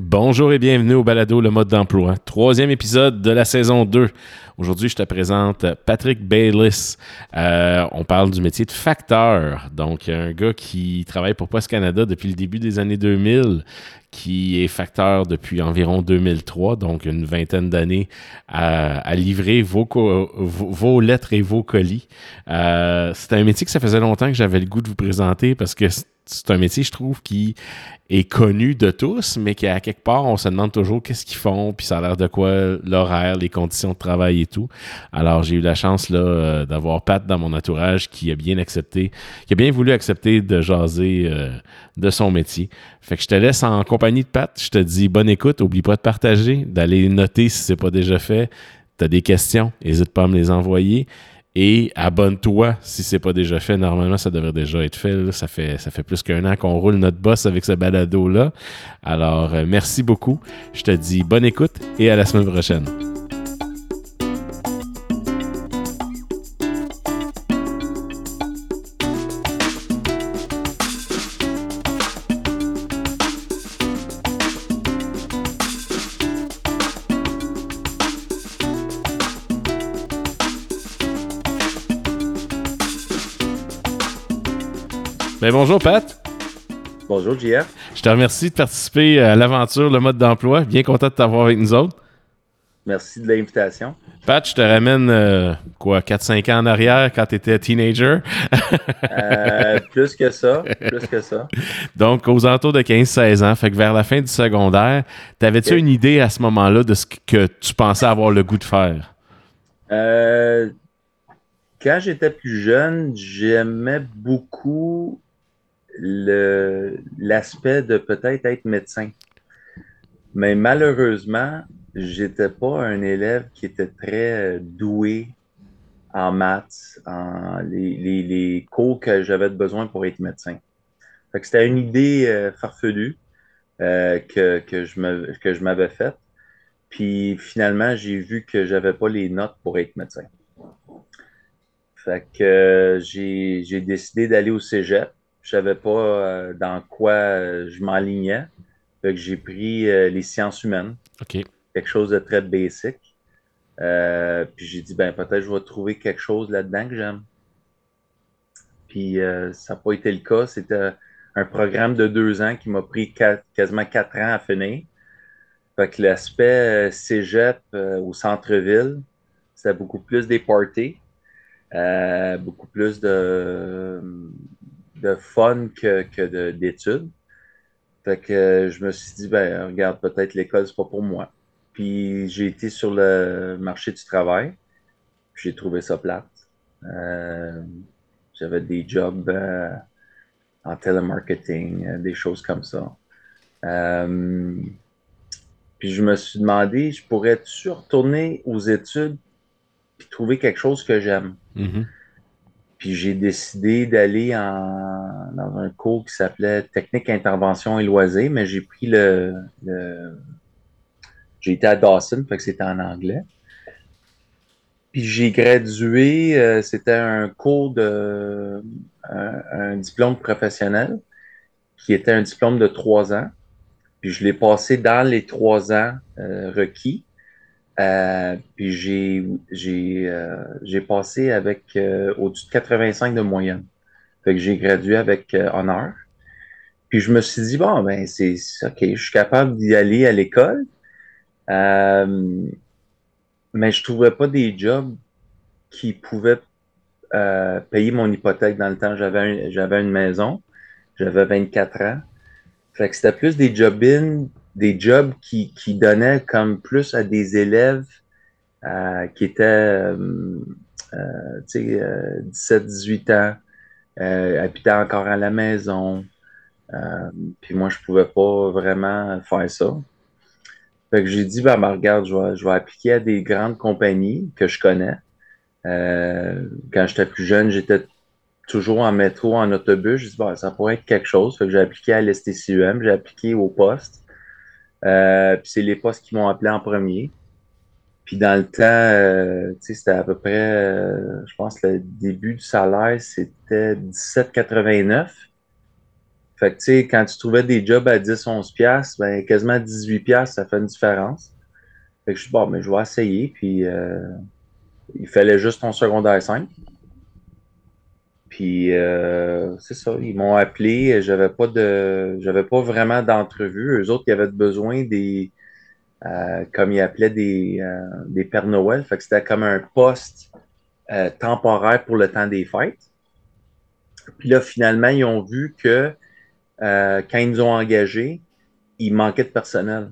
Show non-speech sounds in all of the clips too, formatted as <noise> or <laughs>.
Bonjour et bienvenue au Balado Le mode d'emploi, troisième épisode de la saison 2. Aujourd'hui, je te présente Patrick Bayliss. Euh, on parle du métier de facteur, donc un gars qui travaille pour Post Canada depuis le début des années 2000, qui est facteur depuis environ 2003, donc une vingtaine d'années à, livrer vos, lettres et vos colis. Euh, c'est un métier que ça faisait longtemps que j'avais le goût de vous présenter parce que c'est un métier, je trouve, qui est connu de tous, mais qui, à quelque part, on se demande toujours qu'est-ce qu'ils font, puis ça a l'air de quoi l'horaire, les conditions de travail et tout. Alors, j'ai eu la chance là euh, d'avoir Pat dans mon entourage qui a bien accepté, qui a bien voulu accepter de jaser euh, de son métier. Fait que je te laisse en compagnie de Pat. Je te dis bonne écoute. Oublie pas de partager, d'aller noter si c'est pas déjà fait. Tu as des questions, n'hésite pas à me les envoyer. Et abonne-toi si c'est pas déjà fait. Normalement, ça devrait déjà être fait. Ça fait. Ça fait plus qu'un an qu'on roule notre boss avec ce balado-là. Alors, euh, merci beaucoup. Je te dis bonne écoute et à la semaine prochaine. Ben, bonjour, Pat. Bonjour, JR. Je te remercie de participer à l'aventure, le mode d'emploi. Bien content de t'avoir avec nous autres. Merci de l'invitation. Pat, je te ramène euh, quoi, 4-5 ans en arrière quand tu étais teenager? Euh, <laughs> plus que ça, plus que ça. Donc, aux alentours de 15-16 ans, fait que vers la fin du secondaire, t'avais-tu une idée à ce moment-là de ce que tu pensais avoir le goût de faire? Euh, quand j'étais plus jeune, j'aimais beaucoup l'aspect de peut-être être médecin. Mais malheureusement, j'étais pas un élève qui était très doué en maths, en les, les, cours que j'avais besoin pour être médecin. c'était une idée euh, farfelue euh, que, que je m'avais faite. Puis finalement, j'ai vu que j'avais pas les notes pour être médecin. Fait que euh, j'ai décidé d'aller au cégep. Je savais pas euh, dans quoi euh, je m'enlignais. Fait que j'ai pris les sciences humaines. Quelque chose de très basic. puis j'ai dit, ben peut-être je vais trouver quelque chose là-dedans que j'aime. Puis ça n'a pas été le cas. C'était un programme de deux ans qui m'a pris quasiment quatre ans à finir. Fait que l'aspect cégep au centre-ville, c'était beaucoup plus des parties. Euh, beaucoup plus de, de fun que, que d'études. Fait que je me suis dit, ben, regarde, peut-être l'école, c'est pas pour moi. Puis j'ai été sur le marché du travail. J'ai trouvé ça plate. Euh, j'avais des jobs euh, en télémarketing, des choses comme ça. puis je me suis demandé, je pourrais-tu retourner aux études puis trouver quelque chose que j'aime? Mm-hmm. Puis j'ai décidé d'aller dans un cours qui s'appelait Technique, Intervention et Loisirs, mais j'ai pris le, j'ai été à Dawson, fait que c'était en anglais. Puis j'ai gradué, euh, c'était un cours de un, diplôme professionnel qui était un diplôme de trois ans. Puis je l'ai passé dans les trois ans euh, requis. Euh, puis euh, j'ai passé avec euh, au-dessus de 85 de moyenne. Fait que j'ai gradué avec honneur. Puis je me suis dit bon ben c'est ok, je suis capable d'y aller à l'école. mais je trouvais pas des jobs qui pouvaient payer mon hypothèque dans le temps. J'avais j'avais une maison, j'avais 24 ans. Fait que c'était plus des job-in des jobs qui, donnaient comme plus à des élèves euh, qui étaient euh, euh, 17-18 ans, euh, habitaient encore à la maison. puis moi, je pouvais pas vraiment faire ça. Fait que j'ai dit, ben, ben, regarde, je vais, appliquer à des grandes compagnies que je connais. quand j'étais plus jeune, j'étais toujours en métro, en autobus. Je dit, ben, ça pourrait être quelque chose. Fait que j'ai appliqué à l'STCUM, j'ai appliqué au poste. Euh, puis c'est les postes qui m'ont appelé en premier. Puis dans le temps, euh, c'était à peu près, euh, je pense, le début du salaire, c'était 17,89. Fait que, tu sais, quand tu trouvais des jobs à 10, 11 piastres, ben, quasiment 18 piastres, ça fait une différence. Fait que je suis bon, mais je vais essayer. Puis, euh, il fallait juste ton secondaire 5. Puis, euh, c'est ça, ils m'ont appelé. J'avais pas de, j'avais pas vraiment d'entrevue. Eux autres, ils avaient besoin des, euh, comme ils appelaient des, des Pères Noël. Fait que c'était comme un poste temporaire pour le temps des fêtes. Puis là, finalement, ils ont vu que euh, quand ils nous ont engagés, il manquait de personnel.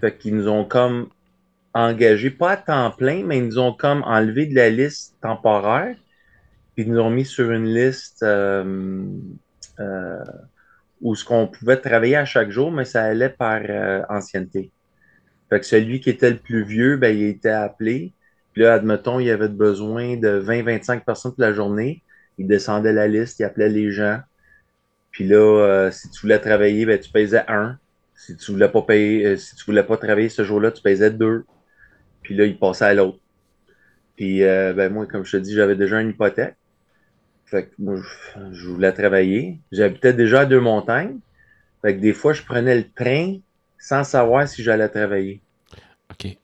Fait qu'ils nous ont comme engagés, pas à temps plein, mais ils nous ont comme enlevé de la liste temporaire, puis ils nous ont mis sur une liste euh, euh, où ce qu'on pouvait travailler à chaque jour, mais ça allait par ancienneté. Fait que celui qui était le plus vieux, ben, il était appelé. Puis là, admettons, il avait besoin de 20-25 personnes pour la journée. Il descendait la liste, il appelait les gens. Puis là, euh, si tu voulais travailler, ben, tu pesais un. Si tu voulais pas payer, euh, si tu voulais pas travailler ce jour-là, tu pesais deux. Puis là, il passait à l'autre. Puis euh, ben, moi, comme je te dis, j'avais déjà une hypothèque. Fait que moi, je, voulais travailler. J'habitais déjà à Deux-Montagnes. Fait que des fois, je prenais le train sans savoir si j'allais travailler. OK.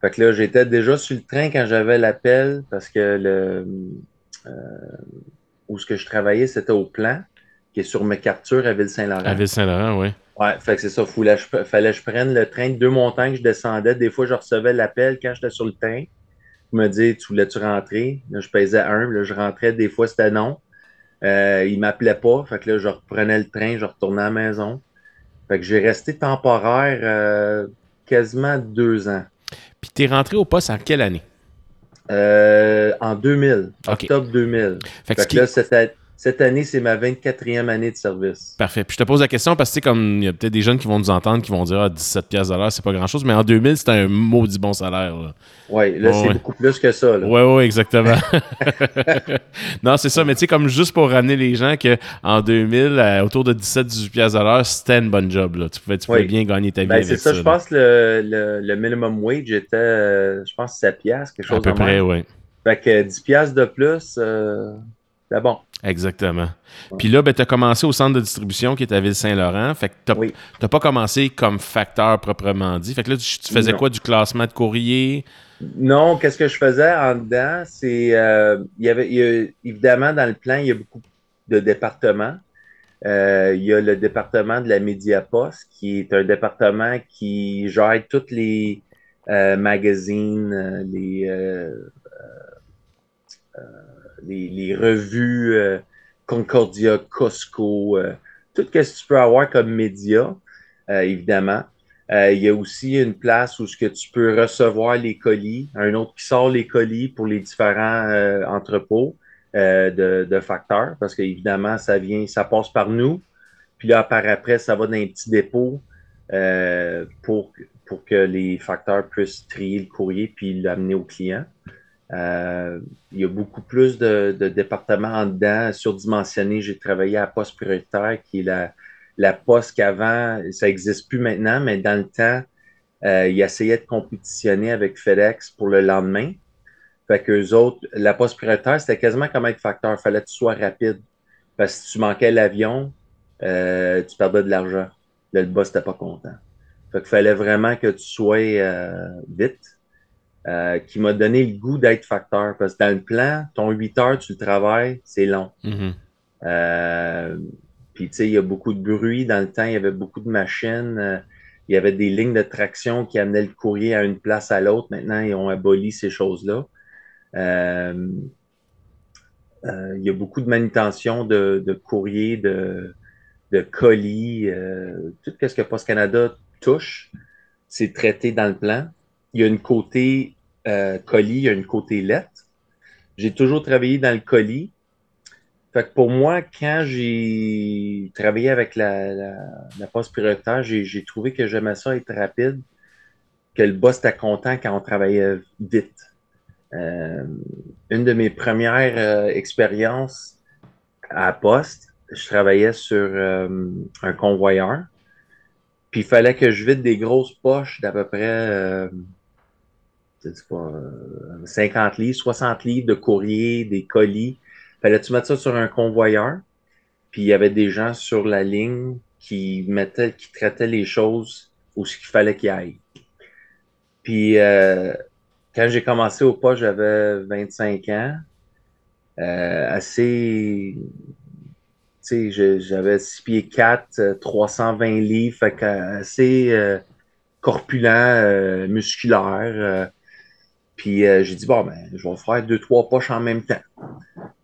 Fait que là, j'étais déjà sur le train quand j'avais l'appel parce que le où ce que je travaillais, c'était au plan qui est sur McArthur à Ville-Saint-Laurent. À Ville-Saint-Laurent, oui. Ouais, fait que c'est ça. Fallait, fallait que je prenne le train de deux montagnes, je descendais. Des fois, je recevais l'appel quand j'étais sur le train. Me dit Tu voulais-tu rentrer? Là, je pesais un. Là, je rentrais. Des fois, c'était non. Euh, il m'appelait pas. Fait que là, je reprenais le train, je retournais à la maison. Fait que j'ai resté temporaire euh, quasiment deux ans. Puis tu es rentré au poste en quelle année? Euh, en 2000, octobre 2000. Fait que, là, c'était cette année, c'est ma 24e année de service. Parfait. Puis je te pose la question parce que, comme il y a peut-être des jeunes qui vont nous entendre qui vont dire ah, 17 pièces de l'heure, c'est pas grand-chose, mais en 2000, c'était un maudit bon salaire. Oui, là, c'est beaucoup plus que ça. Oui, oui, exactement. <laughs> non, c'est ça, mais tu sais, comme juste pour ramener les gens qu'en 2000, euh, autour de 17-18 pièces de l'heure, c'était une bonne job. Là. Tu pouvais, tu pouvais bien gagner ta vie. Ben, c'est ça, je pense que le, le, minimum wage était, euh, je pense, 7 pièces, quelque chose À peu près, oui. Fait que 10 pièces de plus, euh, c'est bon. Exactement. Puis là, ben, tu as commencé au centre de distribution qui est à Ville-Saint-Laurent. Fait que tu n'as pas commencé comme facteur proprement dit. Fait que là, tu, faisais quoi? Du classement de courrier? Non, qu'est-ce que je faisais en dedans? C'est, euh, il y avait, évidemment, dans le plan, il y a beaucoup de départements. Euh, il y a le département de la Mediapost, qui est un département qui gère toutes les euh, magazines, les les, revues euh, Concordia, Costco, euh, tout ce que tu peux avoir comme média, euh, évidemment. il y a aussi une place où ce que tu peux recevoir les colis, un autre qui sort les colis pour les différents entrepôts de, facteurs, parce qu'évidemment, ça vient, ça passe par nous. Puis là, par après, ça va dans un petit dépôt pour, pour que les facteurs puissent trier le courrier puis l'amener au client. Euh, il y a beaucoup plus de, départements en dedans, surdimensionnés. J'ai travaillé à Poste Prioritaire, qui est la, la poste qu'avant, ça n'existe plus maintenant, mais dans le temps, euh, ils essayaient de compétitionner avec FedEx pour le lendemain. Fait qu'eux autres, la poste prioritaire, c'était quasiment comme être facteur. Fallait que tu sois rapide. Parce que si tu manquais l'avion, euh, tu perdais de l'argent. le boss n'était pas content. Fait qu'il fallait vraiment que tu sois vite. Euh, qui m'a donné le goût d'être facteur. Parce que dans le plan, ton 8 heures, tu le travailles, c'est long. Mm-hmm. Euh, puis, tu sais, il y a beaucoup de bruit. Dans le temps, il y avait beaucoup de machines. Euh, il y avait des lignes de traction qui amenaient le courrier à une place à l'autre. Maintenant, ils ont aboli ces choses-là. il y a beaucoup de manutention de, de courrier, de, de colis. tout ce que Post Canada touche, c'est traité dans le plan il y a une côté euh, colis, il y a une côté lettre. J'ai toujours travaillé dans le colis. Fait que pour moi, quand j'ai travaillé avec la, la, poste prioritaire, j'ai trouvé que j'aimais ça être rapide, que le boss était content quand on travaillait vite. Euh, une de mes premières euh, expériences à poste, je travaillais sur un convoyeur. Puis il fallait que je vide des grosses poches d'à peu près 50 livres, 60 livres de courrier, des colis. Fallait-tu mettre ça sur un convoyeur? puis il y avait des gens sur la ligne qui mettaient, qui traitaient les choses où ce qu'il fallait qu'il aille. Puis euh, quand j'ai commencé au pas, j'avais 25 ans. Euh, assez. Tu sais, j'avais 6 pieds 4, 320 livres, fait assez euh, corpulent, euh, musculaire. Puis j'ai dit, bon, ben, je vais faire deux, trois poches en même temps.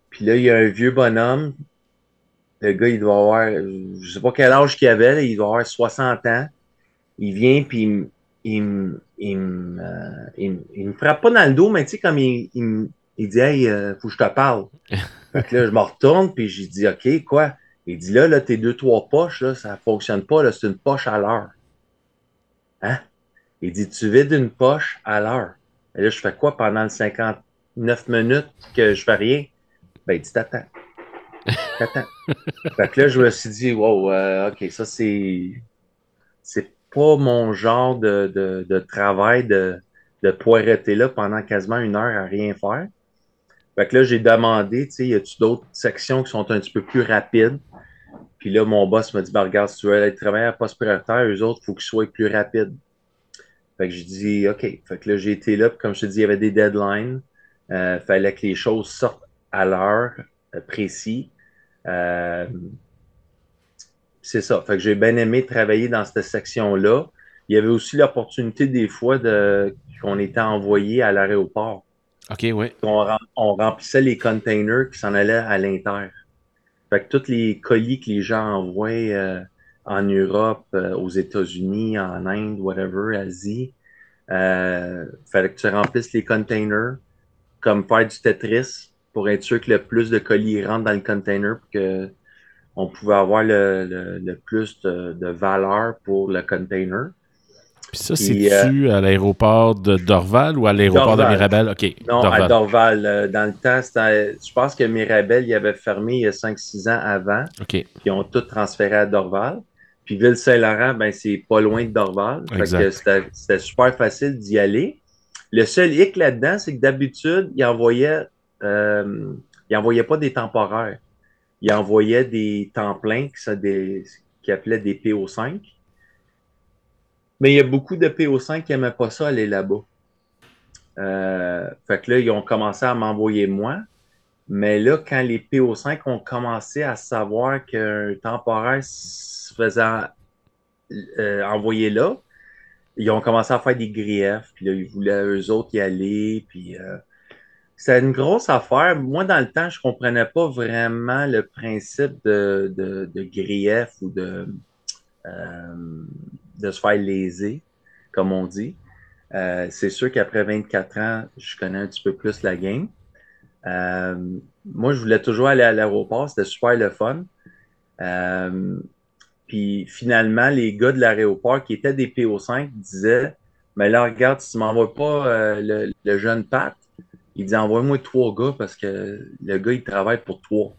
Puis là, il y a un vieux bonhomme. Le gars, il doit avoir, je sais pas quel âge qu'il avait, il doit avoir 60 ans. Il vient, puis il, il, me, il, me frappe pas dans le dos, mais tu sais, comme il, il dit Hey, euh, faut que je te parle. <laughs> fait que là, je me retourne, puis j'ai dit OK, quoi? Il dit là, là, tes deux, trois poches, là, ça fonctionne pas, là, c'est une poche à l'heure. Hein? Il dit Tu vides une poche à l'heure. Et là, je fais quoi pendant les 59 minutes que je fais rien? Ben, il dit T'attends. T'attends. <laughs> fait que là, je me suis dit Wow, euh, OK, ça, c'est. C'est pas mon genre de, de, de travail de, de poireter là pendant quasiment une heure à rien faire. Fait que là, j'ai demandé, tu sais, y a-tu d'autres sections qui sont un petit peu plus rapides? Puis là, mon boss m'a dit, bah, regarde, si tu veux aller travailler à poste prioritaire, eux autres, il faut qu'ils soient plus rapides. Fait que j'ai dit, OK. Fait que là, j'ai été là, puis comme je te dis, il y avait des deadlines. Il euh, fallait que les choses sortent à l'heure euh, précis. Euh, c'est ça. Fait que j'ai bien aimé travailler dans cette section-là. Il y avait aussi l'opportunité des fois de qu'on était envoyé à l'aéroport. OK, oui. On, remplissait les containers qui s'en allaient à l'intérieur. Fait que tous les colis que les gens envoient euh, en Europe, euh, aux États-Unis, en Inde, whatever, Asie, euh, fallait que tu remplisses les containers comme faire du Tetris pour être sûr que le plus de colis rentrent dans le container pour que on pouvait avoir le, plus de, valeur pour le container. Puis ça, c'est-tu euh, à l'aéroport de Dorval ou à l'aéroport de Mirabel? OK. Non, à Dorval. Euh, dans le temps, je pense que Mirabel, il avait fermé il y a 5-6 ans avant. OK. Puis ils ont tout transféré à Dorval. Puis Ville-Saint-Laurent, ben, c'est pas loin de Dorval. C'était super facile d'y aller. Le seul hic là-dedans, c'est que d'habitude, il envoyait, euh, il envoyait pas des temporaires. Il envoyait des temps pleins, qui appelaient des PO5. Mais il y a beaucoup de PO5 qui n'aimaient pas ça aller là-bas. Euh, fait que là, ils ont commencé à m'envoyer moi. Mais là, quand les PO5 ont commencé à savoir qu'un temporaire se faisait euh, envoyer là, ils ont commencé à faire des griefs. Puis là, ils voulaient eux autres y aller. Puis euh, c'était une grosse affaire. Moi, dans le temps, je comprenais pas vraiment le principe de, de, grief ou de de se faire léser, comme on dit. Euh, c'est sûr qu'après 24 ans, je connais un petit peu plus la game. Euh, moi, je voulais toujours aller à l'aéroport, c'était super le fun. Euh, puis finalement, les gars de l'aéroport qui étaient des PO5 disaient Mais là, regarde, si tu m'envoies pas le, jeune Pat, il dit Envoie-moi trois gars parce que le gars, il travaille pour toi.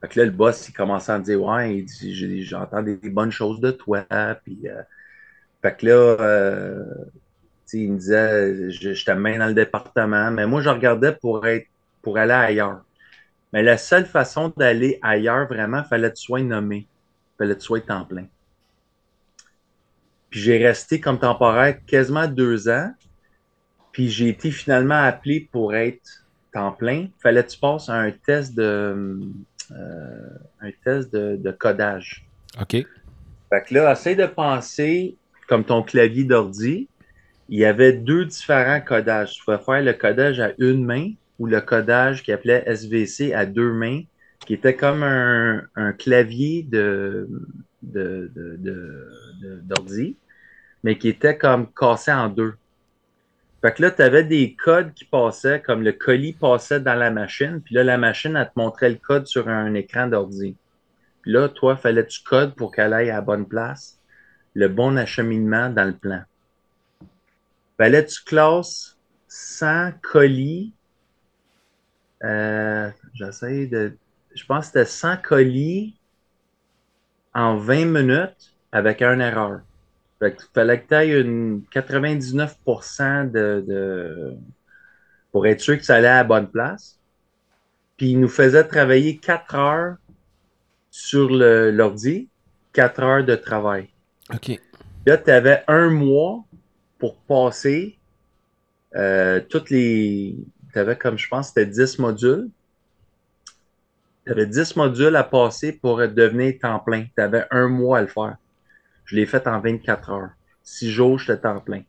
Fait que là, le boss, il commençait à me dire Ouais, il dit J'entends des, bonnes choses de toi. Puis fait que là, euh, il me disait, je, je t'amène dans le département, mais moi, je regardais pour être, pour aller ailleurs. Mais la seule façon d'aller ailleurs, vraiment, il fallait que tu sois nommé. Fallait que tu sois temps plein. Puis j'ai resté comme temporaire quasiment deux ans. Puis j'ai été finalement appelé pour être temps plein. Fallait que tu passes un test de, euh, un test de, de, codage. OK. Fait que là, essaye de penser comme ton clavier d'ordi, il y avait deux différents codages. Tu pouvais faire le codage à une main ou le codage qui appelait SVC à deux mains, qui était comme un, clavier d'ordi, mais qui était comme cassé en deux. Fait que là, tu avais des codes qui passaient, comme le colis passait dans la machine, puis là, la machine, elle te montrait le code sur un écran d'ordi. Puis là, toi, fallait tu codes pour qu'elle aille à la bonne place? Le bon acheminement dans le plan. Fallait tu classes 100 colis? Euh, j'essaie de. Je pense que c'était 100 colis en 20 minutes avec une erreur. Fait que fallait que tu ailles une 99% de, de, pour être sûr que ça allait à la bonne place. Puis il nous faisait travailler 4 heures sur l'ordi, 4 heures de travail. OK. Là, tu avais un mois pour passer euh, toutes les. Tu avais comme je pense, c'était 10 modules. Tu avais 10 modules à passer pour devenir temps plein. Tu avais un mois à le faire. Je l'ai fait en 24 heures. Six jours, j'étais temps plein.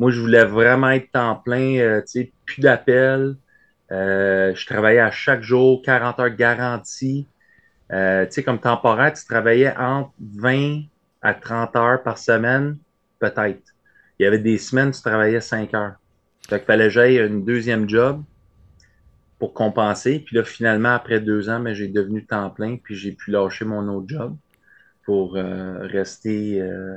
Moi, je voulais vraiment être temps plein, euh, tu sais, plus d'appels. Euh, je travaillais à chaque jour, 40 heures garanties. Euh, tu sais, comme temporaire, tu travaillais entre 20 à 30 heures par semaine, peut-être. Il y avait des semaines, tu travaillais 5 heures. Fait qu'il fallait que j'aille un deuxième job pour compenser. Puis là, finalement, après deux ans, mais j'ai devenu temps plein, puis j'ai pu lâcher mon autre job pour euh, rester euh,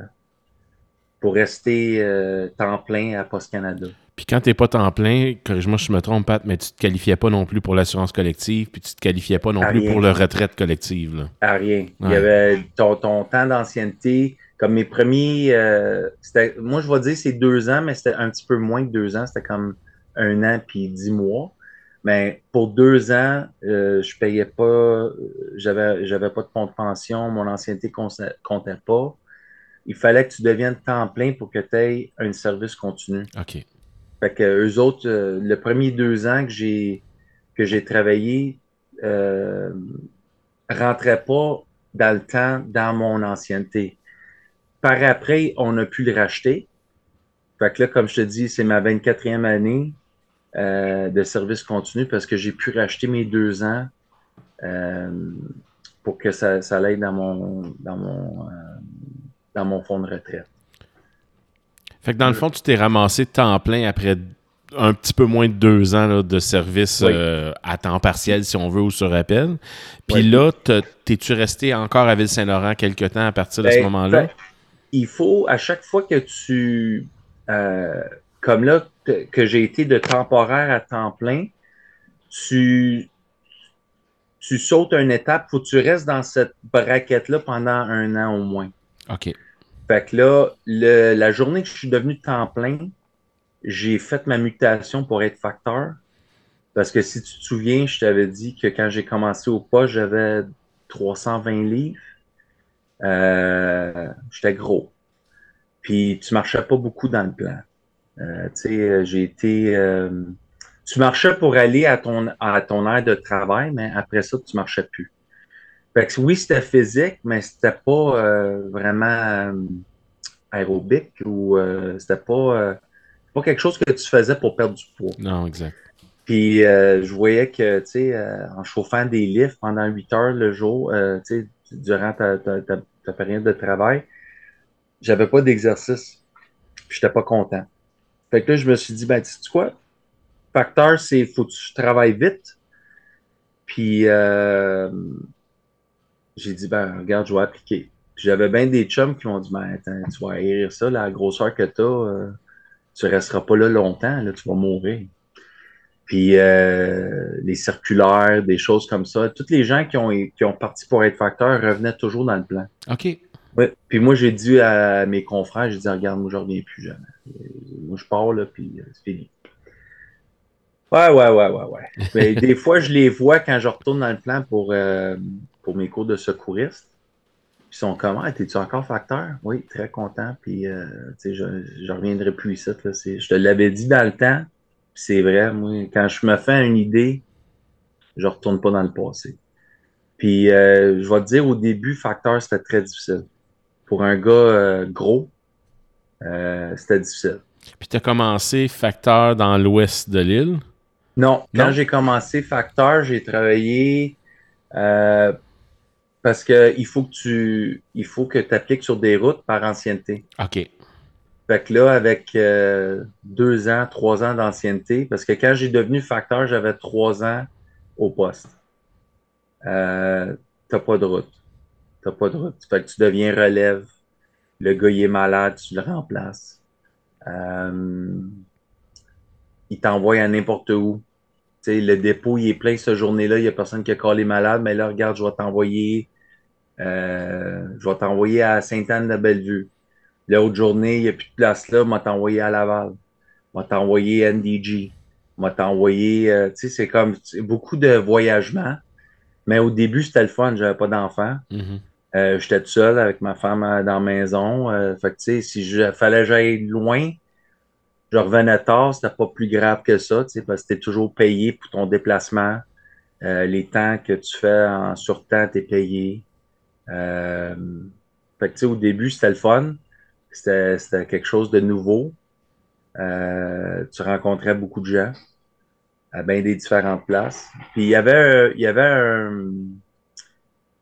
pour rester euh, temps plein à Post Canada. Puis quand tu n'es pas temps plein, corrige-moi si je me trompe, Pat, mais tu ne te qualifiais pas non plus pour l'assurance collective, puis tu ne te qualifiais pas non plus pour la retraite collective. Là. À rien. Il y avait ton, ton temps d'ancienneté. Comme mes premiers. moi, je vais dire c'est deux ans, mais c'était un petit peu moins que deux ans. C'était comme un an puis dix mois. Mais pour deux ans, euh, je payais pas, j'avais, j'avais pas de compte de pension, mon ancienneté comptait pas. Il fallait que tu deviennes temps plein pour que tu aies un service continu. OK. Fait que eux autres, euh, le premier deux ans que j'ai que j'ai travaillé, euh, rentrait pas dans le temps dans mon ancienneté. Par après, on a pu le racheter. Fait que là, comme je te dis, c'est ma 24e année. Euh, de service continu parce que j'ai pu racheter mes deux ans euh, pour que ça, ça l'aide dans mon, dans, mon, euh, dans mon fonds de retraite. Fait que dans le fond, tu t'es ramassé temps plein après un petit peu moins de deux ans de service à temps partiel, si on veut, ou sur appel. Puis là, t'es-tu resté encore à Ville-Saint-Laurent quelque temps à partir de ce ben, moment-là? Ben, il faut, à chaque fois que tu comme là, que, j'ai été de temporaire à temps plein, tu, tu sautes une étape, faut que tu restes dans cette braquette-là pendant un an au moins. OK. Fait que là, la journée que je suis devenu temps plein, j'ai fait ma mutation pour être facteur. Parce que si tu te souviens, je t'avais dit que quand j'ai commencé au poste, j'avais 320 livres. Euh, J'étais gros. Puis tu marchais pas beaucoup dans le plan. Euh, tu sais, euh, j'ai été. Euh, tu marchais pour aller à ton, à ton aire de travail, mais après ça, tu marchais plus. Fait que oui, c'était physique, mais c'était pas vraiment aérobique ou c'était pas, pas quelque chose que tu faisais pour perdre du poids. Non, exact. Puis je voyais que, tu sais, en chauffant des lifts pendant 8 heures le jour, tu sais, durant ta, ta, ta, période de travail, j'avais pas d'exercice. Puis j'étais pas content. Fait que là, je me suis dit, ben, tu sais quoi? Facteur, c'est faut que tu travailles vite. Puis euh, j'ai dit, ben, regarde, je vais appliquer. J'avais bien des chums qui m'ont dit, ben, attends, tu vas aérir ça, la grosseur que tu as, euh, tu resteras pas là longtemps, là, tu vas mourir. Puis euh, les circulaires, des choses comme ça. Tous les gens qui ont, qui ont parti pour être facteur revenaient toujours dans le plan. OK. Oui. Puis moi, j'ai dit à mes confrères, j'ai dit, regarde, moi, je reviens plus jamais. Moi, je pars, là, puis euh, c'est fini. Ouais, ouais, ouais, ouais, ouais. <laughs> Mais des fois, je les vois quand je retourne dans le plan pour, euh, pour mes cours de secouriste. Ils sont comment? Ah, es-tu encore facteur? Oui, très content. Puis, euh, tu sais, je, je reviendrai plus ici. Là. Je te l'avais dit dans le temps. C'est vrai, moi, quand je me fais une idée, je retourne pas dans le passé. Puis, je vais te dire, au début, facteur, c'était très difficile pour un gars euh, gros, euh, c'était difficile. Puis tu as commencé facteur dans l'ouest de l'île? Non, quand j'ai commencé facteur, j'ai travaillé euh, parce qu'il faut que tu il faut que tu appliques sur des routes par ancienneté. OK. Fait que là, avec deux ans, trois ans d'ancienneté, parce que quand j'ai devenu facteur, j'avais trois ans au poste. T'as pas de route. T'as pas de. Fait que tu deviens relève. Le gars, il est malade, tu le remplaces. Euh, il t'envoie à n'importe où. le dépôt, il est plein cette journée-là, il n'y a personne qui a collé malade, mais là, regarde, je vais t'envoyer euh, je vais t'envoyer à Sainte-Anne-de-Bellevue. L'autre journée, il n'y a plus de place là, je vais t'envoyer à Laval. Je vais t'envoyer à NDG. Je vais t'envoyer, euh, c'est comme beaucoup de voyagements. Mais au début, c'était le fun. J'avais pas d'enfant. Mhm. Euh, J'étais tout seul avec ma femme euh, dans la maison. Euh, fait que, tu sais, si je fallait j'aille loin, je revenais tard, c'était pas plus grave que ça, tu sais, parce que t'es toujours payé pour ton déplacement. Les temps que tu fais en surtemps, t'es payé. Fait que, tu sais, au début, c'était le fun. C'était quelque chose de nouveau. Tu rencontrais beaucoup de gens à bien des différentes places. Puis il y avait, il y avait un,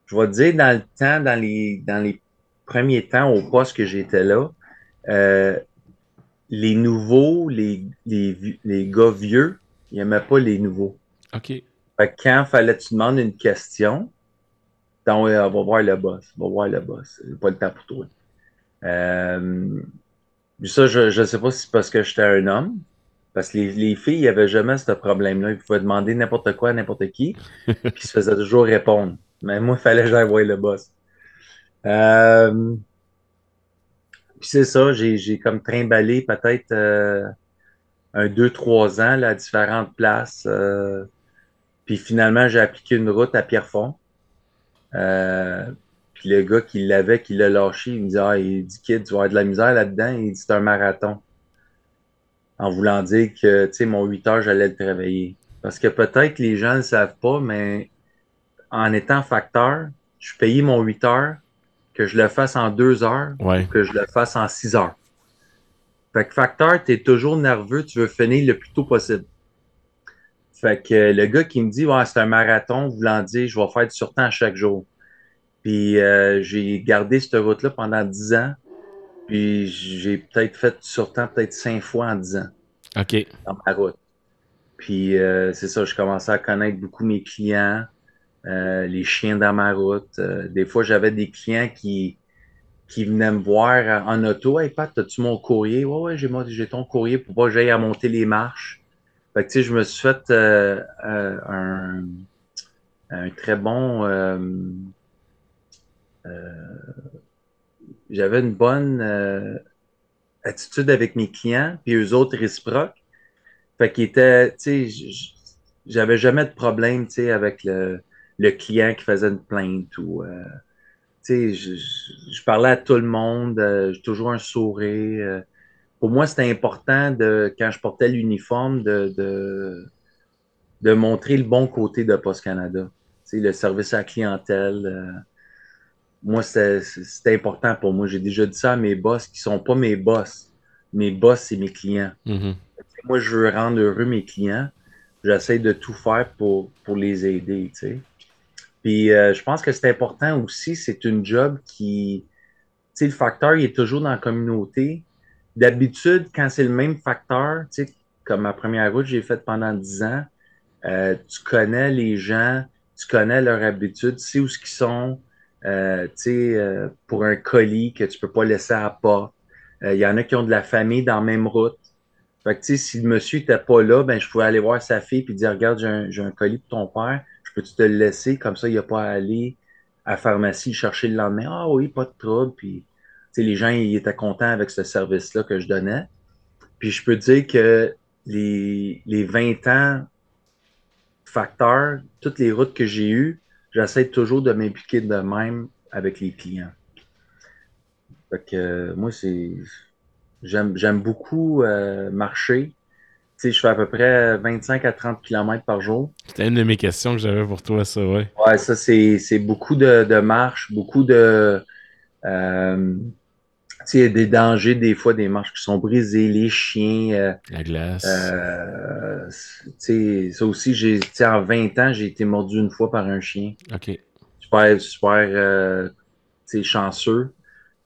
je vais te dire, dans le temps, dans les, dans les premiers temps au poste que j'étais là, euh, les nouveaux, les, les, vi- les gars vieux, ils n'aimaient pas les nouveaux. OK. Fait que quand fallait que tu demandes une question, donc, euh, on va voir le boss, va voir le boss. Pas le temps pour toi. Euh, ça, je ne sais pas si c'est parce que j'étais un homme, parce que les, les filles, il n'y avait jamais ce problème-là. Ils pouvaient demander n'importe quoi à n'importe qui, <laughs> puis ils se faisaient toujours répondre. Mais moi, il fallait que j'aille voir le boss. Euh, puis c'est ça, j'ai comme trimballé peut-être euh, un, deux, trois ans là, à différentes places. euh, puis finalement, j'ai appliqué une route à Pierrefonds. Puis le gars qui l'avait, qui l'a lâché, il me dit Ah, il dit Kid, tu vas avoir de la misère là-dedans. Il dit C'est un marathon. En voulant dire que, tu sais, mon 8 heures, j'allais le travailler. Parce que peut-être les gens ne le savent pas, mais en étant facteur, je payais mon 8 heures, que je le fasse en 2 heures, Ouais. que je le fasse en 6 heures. Fait que facteur, tu es toujours nerveux, tu veux finir le plus tôt possible. Fait que le gars qui me dit, ouais, c'est un marathon, voulant dire, je vais faire du surtemps chaque jour. Puis euh, j'ai gardé cette route-là pendant 10 ans. Puis j'ai peut-être fait du surtemps peut-être 5 fois en 10 ans OK. dans ma route. Puis euh, c'est ça, je commençais à connaître beaucoup mes clients, euh, les chiens dans ma route. Euh, des fois, j'avais des clients qui, qui venaient me voir en auto. Hey Pat, as-tu mon courrier? Ouais, ouais, j'ai j'ai ton courrier pour pas que j'aille à monter les marches. Fait que tu sais, je me suis fait euh, un, un très bon. j'avais une bonne attitude avec mes clients, puis eux autres réciproques. Fait qu'il était, tu sais, j'avais jamais de problème, tu sais, avec le, le client qui faisait une plainte ou, euh, tu sais, je, je- je parlais à tout le monde, euh, j'ai toujours un sourire. euh. pour moi, c'était important de, quand je portais l'uniforme, de, de, de montrer le bon côté de Post Canada. Tu sais, le service à la clientèle. moi, c'était important pour moi. J'ai déjà dit ça à mes boss qui sont pas mes boss. Mes boss, c'est mes clients Mhm. moi, je veux rendre heureux mes clients. J'essaie de tout faire pour, pour les aider, tu sais. Puis, euh, je pense que c'est important aussi, c'est une job qui, tu sais, le facteur, il est toujours dans la communauté. D'habitude, quand c'est le même facteur, tu sais, comme ma première route, j'ai faite pendant 10 ans, euh, tu connais les gens, tu connais leurs habitudes, tu sais où ce qu'ils sont, euh, tu sais, euh, pour un colis que tu peux pas laisser à la porte. Euh, Il y en a qui ont de la famille dans la même route. Fait que, tu sais, si le monsieur était pas là, ben, je pouvais aller voir sa fille puis dire, regarde, j'ai un, colis pour ton père, peux-tu te le? Comme ça, il n'a pas à aller à la pharmacie chercher le lendemain. Ah oui, pas de trouble. Puis, tu les gens, ils étaient contents avec ce service-là que je donnais. Puis, je peux dire que les, les 20 ans facteurs, toutes les routes que j'ai eues, j'essaie toujours de m'impliquer de même avec les clients. Fait que, euh, moi, c'est, J'aime, j'aime beaucoup euh, marcher. Je fais à peu près 25 à 30 km par jour. C'était une de mes questions que j'avais pour toi, ça, ouais. Ouais, ça, c'est, beaucoup de, de marches, beaucoup de. euh, tu sais, des dangers, des fois, des marches qui sont brisées, les chiens. euh, La glace. euh, tu sais, ça aussi, j'ai, en 20 ans, j'ai été mordu une fois par un chien. OK. super, super tu sais, chanceux.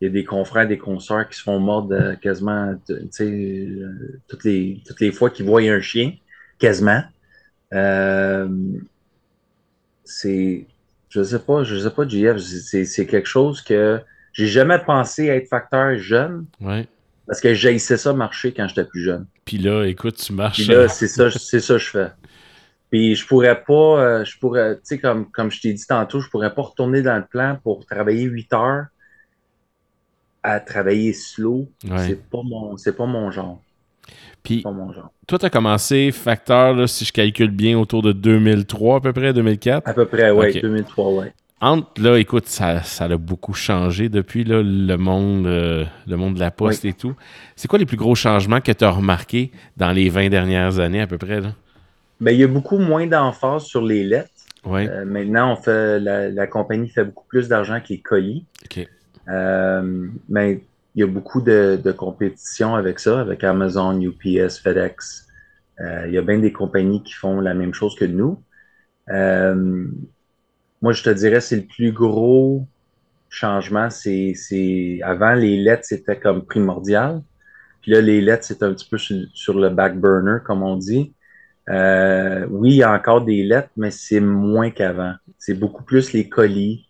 Il y a des confrères, des consoeurs qui se font mordre quasiment euh, toutes, les, toutes les fois qu'ils voient un chien, quasiment. Euh, c'est, je sais pas, je sais pas, JF, c'est quelque chose que j'ai jamais pensé être facteur jeune Ouais. parce que j'haïssais ça marcher quand j'étais plus jeune. Puis là, écoute, tu marches. Puis là, c'est ça, c'est ça que je fais. Puis je pourrais pas, euh, je pourrais, tu sais, comme, comme je t'ai dit tantôt, je pourrais pas retourner dans le plan pour travailler 8 heures à travailler slow. Ouais. C'est pas mon, c'est pas mon genre. Puis, pas mon genre. toi, tu as commencé Facteur, là, si je calcule bien, autour de 2003 à peu près, 2004. À peu près, oui, Ok. 2003, oui. Entre, là, écoute, ça, ça a beaucoup changé depuis, là, le monde, euh, le monde de la poste et tout. C'est quoi les plus gros changements que tu as remarqués dans les 20 dernières années à peu près, là? Ben, il y a beaucoup moins d'emphase sur les lettres. Euh, maintenant, on fait la, la compagnie fait beaucoup plus d'argent que les colis. Euh, mais il y a beaucoup de, de compétition avec ça, avec Amazon, UPS, FedEx. Euh, il y a bien des compagnies qui font la même chose que nous. Euh, moi, je te dirais, c'est le plus gros changement. C'est, c'est avant les lettres, c'était comme primordial. Puis là, les lettres, c'est un petit peu sur, sur le back burner, comme on dit. Euh, oui, il y a encore des lettres, mais c'est moins qu'avant. C'est beaucoup plus les colis.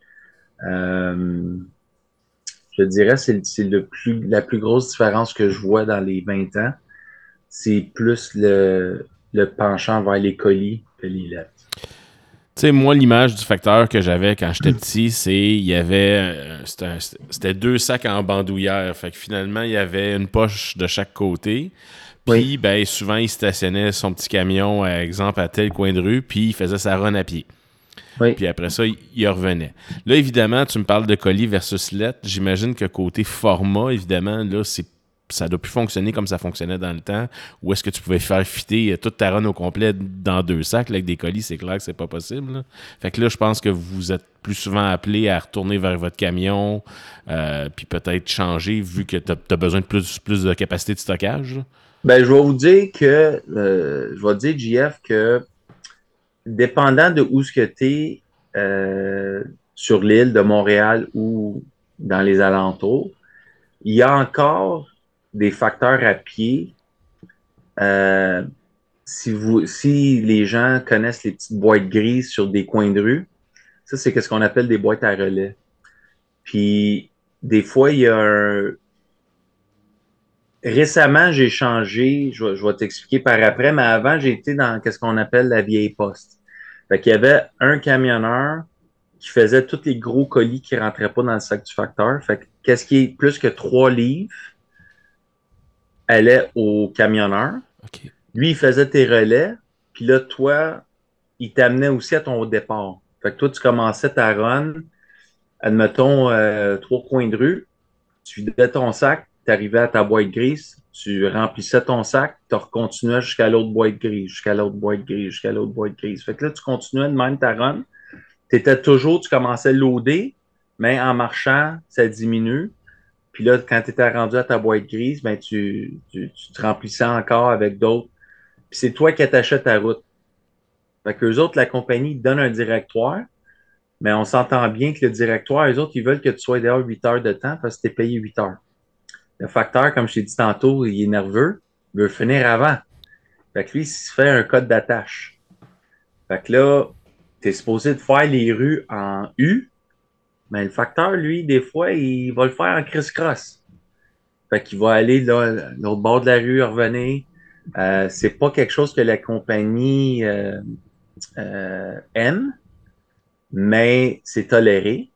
Euh, je dirais c'est plus la plus grosse différence que je vois dans les 20 ans. C'est plus le, le penchant vers les colis que les lettres. Tu sais, moi, l'image du facteur que j'avais quand j'étais petit, c'est il y avait. euh, c'était deux sacs en bandoulière. Fait que finalement, il y avait une poche de chaque côté. Puis, Oui. ben, souvent, il stationnait son petit camion, par exemple, à tel coin de rue, puis il faisait sa run à pied. Oui. Puis après ça, il, il revenait. Là, évidemment, tu me parles de colis versus lettres. J'imagine que côté format, évidemment, là, c'est ça doit plus fonctionner comme ça fonctionnait dans le temps. Ou est-ce que tu pouvais faire fitter toute ta run au complet dans deux sacs? Là, avec des colis, c'est clair que c'est pas possible. là. Fait que là, je pense que vous êtes plus souvent appelé à retourner vers votre camion, euh, puis peut-être changer vu que tu as, besoin de plus, plus de capacité de stockage. là. Ben, je vais vous dire que euh, je vais dire, JF, que dépendant de où ce que tu es sur l'île de Montréal ou dans les alentours, il y a encore des facteurs à pied. Euh, si, vous, si les gens connaissent les petites boîtes grises sur des coins de rue, ça, c'est ce qu'on appelle des boîtes à relais. Puis, des fois, il y a un, Récemment, j'ai changé, je vais, je vais t'expliquer par après, mais avant, j'ai été dans ce qu'on appelle la vieille poste. Fait qu'il y avait un camionneur qui faisait tous les gros colis qui rentraient pas dans le sac du facteur. Fait que qu'est-ce qui est plus que trois livres allait au camionneur. Lui, il faisait tes relais, puis là, toi, il t'amenait aussi à ton départ. Fait que toi, tu commençais ta run, admettons, euh, trois coins de rue, tu vidais ton sac, tu arrivais à ta boîte grise, tu remplissais ton sac, tu recontinuais jusqu'à l'autre boîte grise, jusqu'à l'autre boîte grise, jusqu'à l'autre boîte grise. Fait que là, tu continuais de même ta run. Tu étais toujours, tu commençais à loader, mais en marchant, ça diminue. Puis là, quand tu étais rendu à ta boîte grise, ben tu, tu, tu te remplissais encore avec d'autres. Puis c'est toi qui attachais ta route. Fait qu'eux autres, la compagnie, donne un directoire, mais on s'entend bien que le directoire, eux autres, ils veulent que tu sois dehors 8 heures de temps parce que tu es payé 8 heures. Le facteur, comme je t'ai dit tantôt, il est nerveux, il veut finir avant. Fait que lui, il se fait un code d'attache. Fait que là, tu es supposé de faire les rues en U, mais le facteur, lui, des fois, il va le faire en criss-cross. Fait qu'il va aller là, l'autre bord de la rue, revenir. Euh, c'est pas quelque chose que la compagnie euh, euh, aime, mais c'est toléré.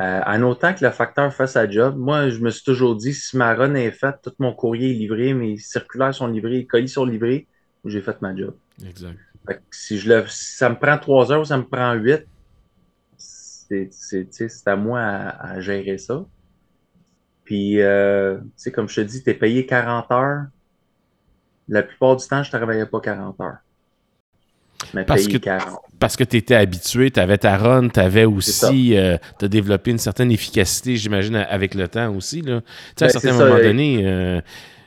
Euh, en autant que le facteur fasse sa job, moi, je me suis toujours dit, si ma run est faite, tout mon courrier est livré, mes circulaires sont livrés, les colis sont livrés, j'ai fait ma job. Exact. Fait que si, je le, si ça me prend trois heures ou ça me prend huit, c'est à moi à, à gérer ça. Puis, euh, comme je te dis, tu es payé 40 heures. La plupart du temps, je ne travaillais pas 40 heures. Parce que- 40. Parce que tu étais habitué, tu avais ta run, tu avais aussi, tu as développé une certaine efficacité, j'imagine, avec le temps aussi. Là. Tu sais, à un Ben, certain ça, moment euh, donné. euh,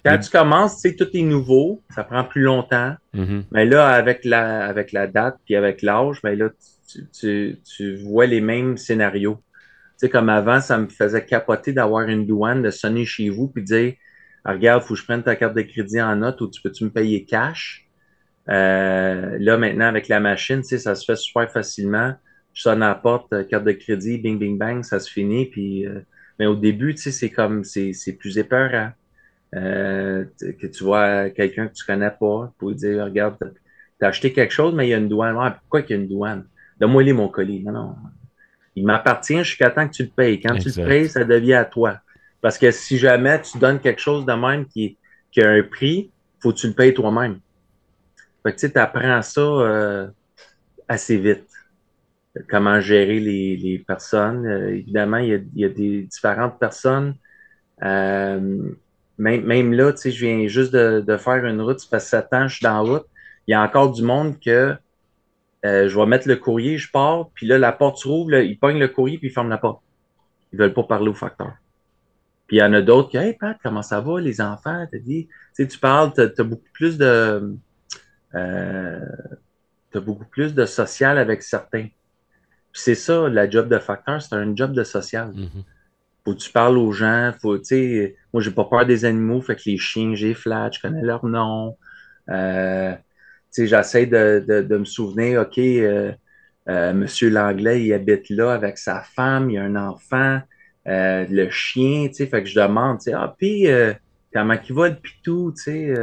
Quand le- tu commences, tu sais, tout est nouveau, ça prend plus longtemps. mhm. Mais là, avec la, avec la date puis avec l'âge, ben là, tu, tu, tu vois les mêmes scénarios. Tu sais, comme avant, ça me faisait capoter d'avoir une douane, de sonner chez vous puis de dire Ah, Regarde, faut que je prenne ta carte de crédit en note ou tu peux-tu me payer cash? Euh, là, maintenant, avec la machine, ça se fait super facilement. Je sonne à la porte, euh, carte de crédit, bing, bing, bang, ça se finit. Puis, euh, mais au début, c'est comme, c'est plus épeurant. Euh, que tu vois quelqu'un que tu connais pas, pour lui dire, regarde, t'as- acheté quelque chose, mais il y a une douane. Pourquoi qu'il y a une douane? Donne-moi les mon colis. Non, non. Il m'appartient jusqu'à temps que tu le payes. Quand tu le payes, ça devient à toi. Parce que si jamais tu donnes quelque chose de même qui, qui a un prix, faut que tu le payes toi-même. Fait tu apprends ça euh, assez vite. Comment gérer les, personnes. Euh, évidemment, il y, a, des différentes personnes. Euh, même, même, là, tu sais, je viens juste de, faire une route, ça fait sept ans, je suis dans la route. Il y a encore du monde que je vais mettre le courrier, je pars, puis là, la porte s'ouvre, ils pognent le courrier, puis ils ferment la porte. Ils veulent pas parler au facteur. Puis il y en a d'autres qui, hey Pat, comment ça va, les enfants? Dit, tu tu parles, tu as, beaucoup plus de. Euh, tu as beaucoup plus de social avec certains. Puis c'est ça, la job de facteur, c'est un job de social. Mm-hmm. Faut que tu parles aux gens, faut, tu sais, moi j'ai pas peur des animaux, fait que les chiens, j'ai flat, je connais leur nom. Euh, tu sais, j'essaie de, de, de, me souvenir, OK, euh, euh, Monsieur Langlais, il habite là avec sa femme, il a un enfant. Le chien, tu sais, fait que je demande, tu sais, ah, puis comment il va le pitou, tu sais,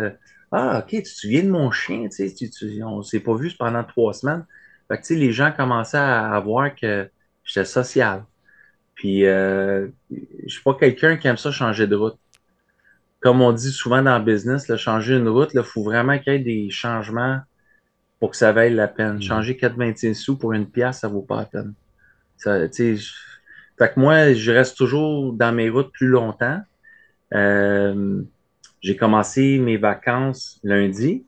ah, ok, tu te souviens de mon chien, tu sais, tu, on s'est pas vu pendant trois semaines. Fait que, tu sais, les gens commençaient à, voir que j'étais social. Puis, euh, je suis pas quelqu'un qui aime ça changer de route. Comme on dit souvent dans le business, là, changer une route, il faut vraiment qu'il y ait des changements pour que ça vaille la peine. Mm. Changer 4,26 sous pour une pièce, ça vaut pas la peine. Ça, tu sais, fait que moi, je reste toujours dans mes routes plus longtemps. Euh, j'ai commencé mes vacances lundi,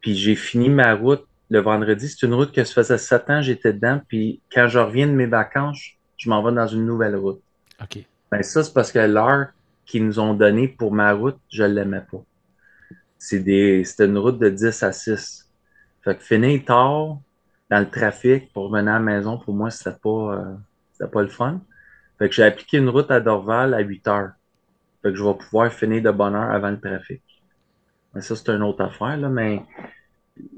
puis j'ai fini ma route le vendredi. C'est une route que ça faisait sept ans j'étais dedans, puis quand je reviens de mes vacances, je m'en vais dans une nouvelle route. OK. Ben ça, c'est parce que l'heure qu'ils nous ont donnée pour ma route, je ne l'aimais pas. C'est une route de 10 à 6. Fait que finir tard dans le trafic pour venir à la maison, pour moi, c'était pas... Euh, c'était pas le fun. Fait que j'ai appliqué une route à Dorval à 8 heures. Fait que je vais pouvoir finir de bonne heure avant le trafic. Mais ça, c'est une autre affaire, là, mais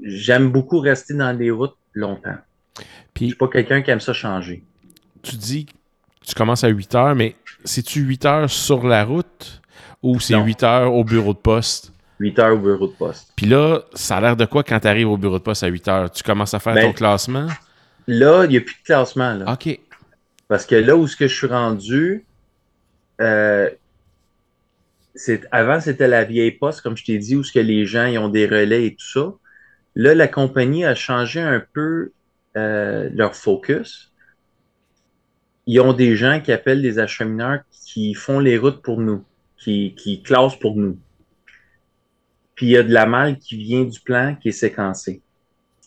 j'aime beaucoup rester dans des routes longtemps. Puis, je suis pas quelqu'un qui aime ça changer. Tu dis que tu commences à 8 heures, mais c'est-tu 8 heures sur la route ou c'est 8 heures au bureau de poste? 8 heures au bureau de poste. Puis là, ça a l'air de quoi quand tu arrives au bureau de poste à 8 heures? Tu commences à faire ben, ton classement? Là, il n'y a plus de classement. Là. OK. Parce que là où ce que je suis rendu, euh, avant c'était la vieille poste, comme je t'ai dit, où ce que les gens ils ont des relais et tout ça. Là, la compagnie a changé un peu euh, leur focus. Ils ont des gens qui appellent des achemineurs qui font les routes pour nous, qui, qui classent pour nous. Puis il y a de la malle qui vient du plan qui est séquencé.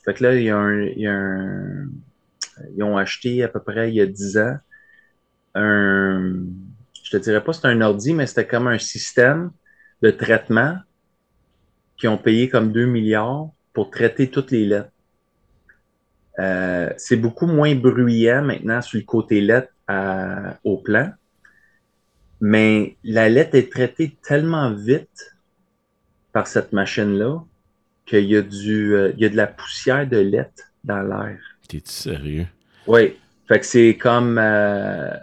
Fait que là, il y a un, il y a un ils ont acheté à peu près il y a 10 ans un, je te dirais pas c'est un ordi, mais c'était comme un système de traitement qui ont payé comme 2 milliards pour traiter toutes les lettres. Euh, c'est beaucoup moins bruyant maintenant sur le côté lettre au plan, mais la lettre est traitée tellement vite par cette machine-là qu'il y, a du, euh, il y a de la poussière de lettre dans l'air. T'es-tu sérieux? Oui. Fait que c'est comme. Euh,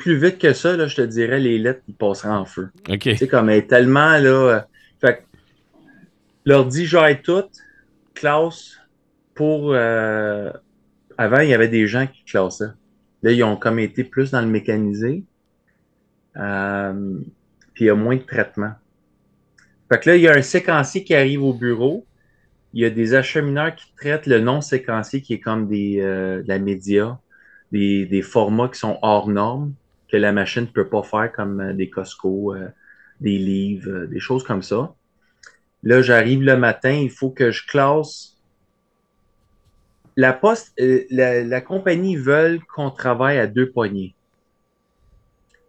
plus vite que ça, là, je te dirais, les lettres, ils passeraient en feu. OK. Tu sais, comme elle est tellement, là. Euh, fait que l'ordi gère tout, classe pour. Euh, avant, il y avait des gens qui classaient. Là, ils ont comme été plus dans le mécanisé. puis il y a moins de traitement. Fait que là, il y a un séquencier qui arrive au bureau il y a des achemineurs qui traitent le non séquencié qui est comme des, euh, de la média, des, des, formats qui sont hors normes, que la machine ne peut pas faire comme euh, des Costco, euh, des livres, des choses comme ça. Là, j'arrive le matin, il faut que je classe. La poste, la, la compagnie veut qu'on travaille à deux poignées.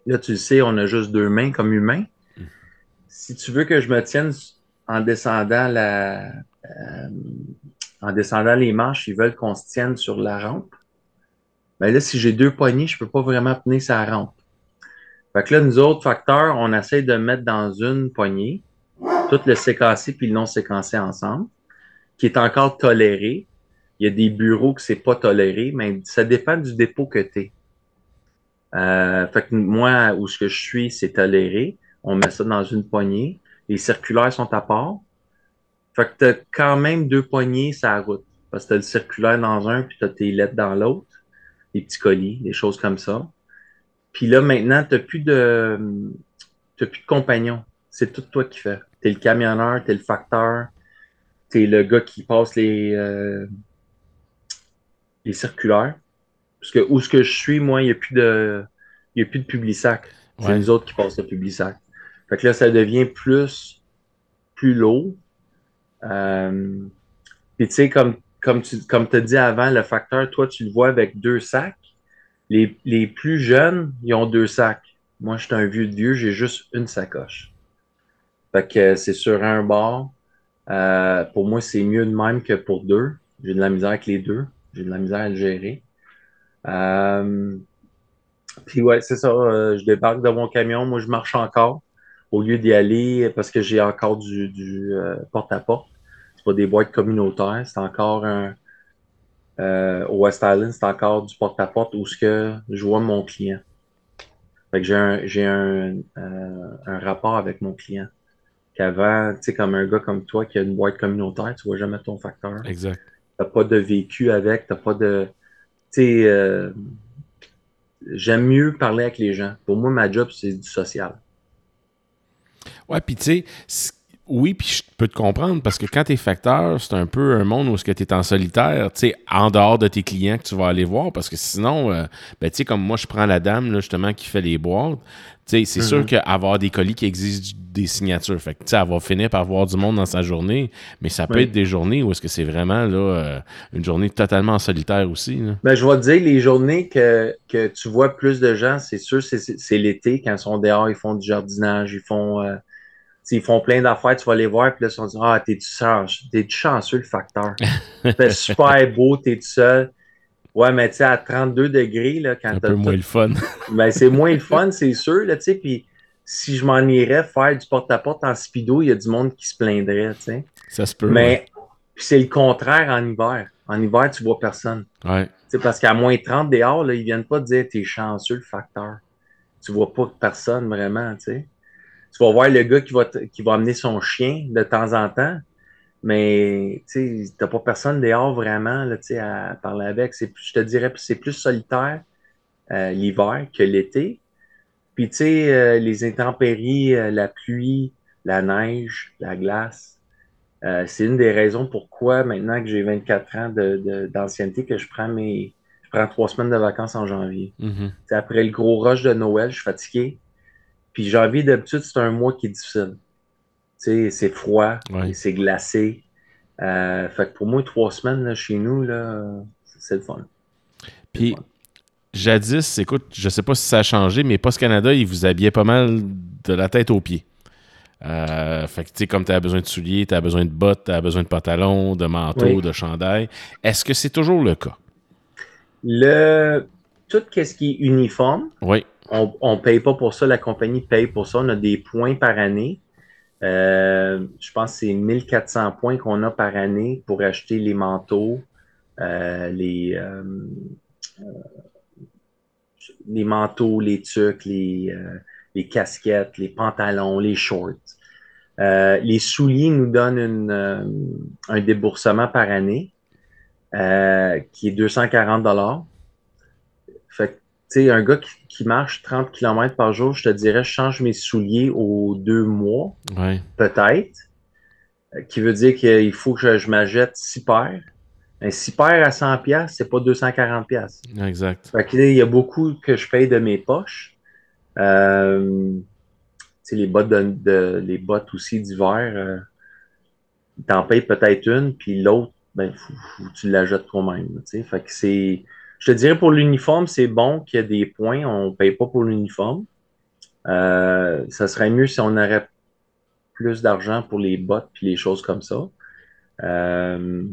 Là, tu le sais, on a juste deux mains comme humains. Si tu veux que je me tienne en descendant la, euh, en descendant les marches, ils veulent qu'on se tienne sur la rampe. Mais ben là, si j'ai deux poignées, je peux pas vraiment tenir sa rampe. Fait que là, nous autres facteurs, on essaie de mettre dans une poignée tout le séquencé puis le non séquencé ensemble, qui est encore toléré. Il y a des bureaux que c'est pas toléré, mais ça dépend du dépôt que tu es. Euh, fait que moi, où ce que je suis, c'est toléré. On met ça dans une poignée. Les circulaires sont à part. Fait que t'as quand même deux poignées sur la route. Parce que t'as le circulaire dans un, puis t'as tes lettres dans l'autre. Des petits colis, des choses comme ça. Puis là, maintenant, t'as plus de t'as plus de compagnons. c'est tout toi qui fais. Tu es le camionneur, tu es le facteur, tu es le gars qui passe les, euh, les circulaires. Parce que où ce que je suis, moi, il n'y a plus de. Il a plus de publisac. C'est Ouais. les autres qui passent le publisac. Fait que là, ça devient plus, plus lourd. Euh, Puis tu sais, comme, comme tu comme as dit avant, le facteur, toi, tu le vois avec deux sacs. Les, les plus jeunes, ils ont deux sacs. Moi, je suis un vieux de vieux, j'ai juste une sacoche. Fait que c'est sur un bord. Euh, pour moi, c'est mieux de même que pour deux. J'ai de la misère avec les deux. J'ai de la misère à le gérer. Euh, puis ouais, c'est ça. euh, je débarque de mon camion. Moi, je marche encore au lieu d'y aller parce que j'ai encore du, du euh, porte-à-porte. C'est pas des boîtes communautaires. C'est encore un. euh, au West Island, c'est encore du porte-à-porte où ce que je vois mon client. Fait que j'ai un, j'ai un, euh, un rapport avec mon client. Qu'avant, tu sais, comme un gars comme toi qui a une boîte communautaire, tu vois jamais ton facteur. Exact. T'as pas de vécu avec, t'as pas de. Tu sais, euh, j'aime mieux parler avec les gens. Pour moi, ma job, c'est du social. Ouais, puis tu sais, oui, puis je peux te comprendre parce que quand tu es facteur, c'est un peu un monde où est-ce que tu es en solitaire, tu sais, en dehors de tes clients que tu vas aller voir parce que sinon, euh, ben, tu sais, comme moi, je prends la dame, là, justement, qui fait les boîtes, tu sais, c'est sûr qu'avoir des colis qui existent des signatures, fait que, tu sais, elle va finir par voir du monde dans sa journée, mais ça peut Oui. être des journées où est-ce que c'est vraiment, là, euh, une journée totalement en solitaire aussi, là. Ben, je vais te dire, les journées que, que tu vois plus de gens, c'est sûr, c'est- l'été, quand ils sont dehors, ils font du jardinage, ils font, euh, ils font plein d'affaires, tu vas les voir, puis là, ils sont dit, ah, t'es-tu chanceux, t'es-tu chanceux, le facteur? <laughs> C'est super beau, t'es tout seul. Ouais, mais tu sais, à 32 degrés, là, quand un t'as peu tout- moins le fun. <laughs> Ben, c'est moins le fun, c'est sûr, là, tu sais, puis si je m'en irais faire du porte-à-porte en speedo, il y a du monde qui se plaindrait, tu sais. ça se peut. Mais c'est le contraire en hiver. En hiver, tu vois personne. ouais. Parce qu'à moins 30 dehors, là, ils viennent pas te dire t'es chanceux le facteur. Tu vois pas personne vraiment, tu sais. Tu vas voir le gars qui va, qui va amener son chien de temps en temps, mais tu t'as pas personne dehors vraiment là, à parler avec. Je te dirais que c'est plus solitaire euh, l'hiver que l'été. Puis tu sais, euh, les intempéries, euh, la pluie, la neige, la glace, c'est une des raisons pourquoi maintenant que j'ai 24 ans de- de- d'ancienneté que je prends mes je prends trois semaines de vacances en janvier. C'est après le gros rush de Noël, je suis fatigué. Puis janvier, d'habitude, c'est un mois qui est difficile. Tu sais, c'est froid, Ouais. c'est glacé. Euh, fait que pour moi, trois semaines là, chez nous, c'est le fun. Puis, jadis, écoute, je sais pas si ça a changé, mais Post Canada, ils vous habillaient pas mal de la tête aux pieds. Euh, fait que, tu sais, comme tu as besoin de souliers, tu as besoin de bottes, tu as besoin de pantalons, de manteaux, Oui. de chandail. Est-ce que c'est toujours le cas? Le, tout ce qui est uniforme, Oui. On ne paye pas pour ça, la compagnie paye pour ça. On a des points par année. Euh, je pense que c'est 1400 points qu'on a par année pour acheter les manteaux, euh, les, euh, les manteaux, les tucs, les, les casquettes, les pantalons, les shorts. Les souliers nous donnent une, un déboursement par année qui est 240 dollars. Fait que, tu sais, un gars qui, qui marche 30 km par jour, je te dirais, je change mes souliers aux deux mois, Ouais. peut-être. Euh, Qui veut dire qu'il faut que je, je m'achète six paires. Un six paires à 100 pièces, c'est pas 240 pièces. Exact. Fait il y a beaucoup que je paye de mes poches. Euh, tu sais, les bottes de, de- les bottes aussi d'hiver, euh, t'en payes peut-être une, puis l'autre, ben, faut, faut que tu l'achètes toi-même. tu sais. Fait que c'est. Je te dirais pour l'uniforme, c'est bon qu'il y ait des points. On ne paye pas pour l'uniforme. Euh, ça serait mieux si on aurait plus d'argent pour les bottes puis les choses comme ça. Euh,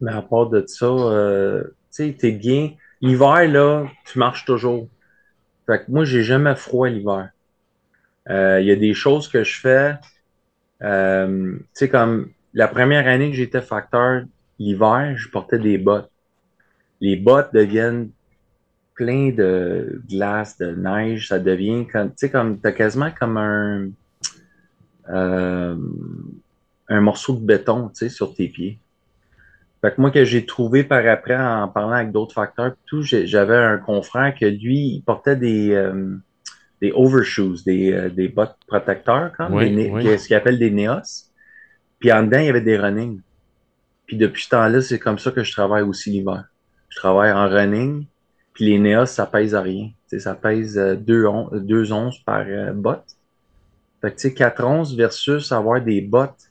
mais à part de ça, euh, tu sais, t'es bien. L'hiver, là, tu marches toujours. Fait que moi, j'ai jamais froid l'hiver. Il y a des choses que je fais. tu sais, comme la première année que j'étais facteur, l'hiver, je portais des bottes. Les bottes deviennent plein de glace, de neige. Ça devient comme, tu sais, comme, t'as quasiment comme un, euh, un morceau de béton, tu sais, sur tes pieds. Fait que moi, que j'ai trouvé par après en parlant avec d'autres facteurs, tout, j'avais un confrère que lui, il portait des, euh, des overshoes, des, euh, des bottes protecteurs, comme, Oui, des oui. ce qu'ils appellent des Neos. Puis en dedans, il y avait des running. Puis depuis ce temps-là, c'est comme ça que je travaille aussi l'hiver. Je travaille en running, puis les Neos, ça pèse à rien. Ça pèse 2 onces par euh, botte. Fait que tu sais, 4 onces versus avoir des bottes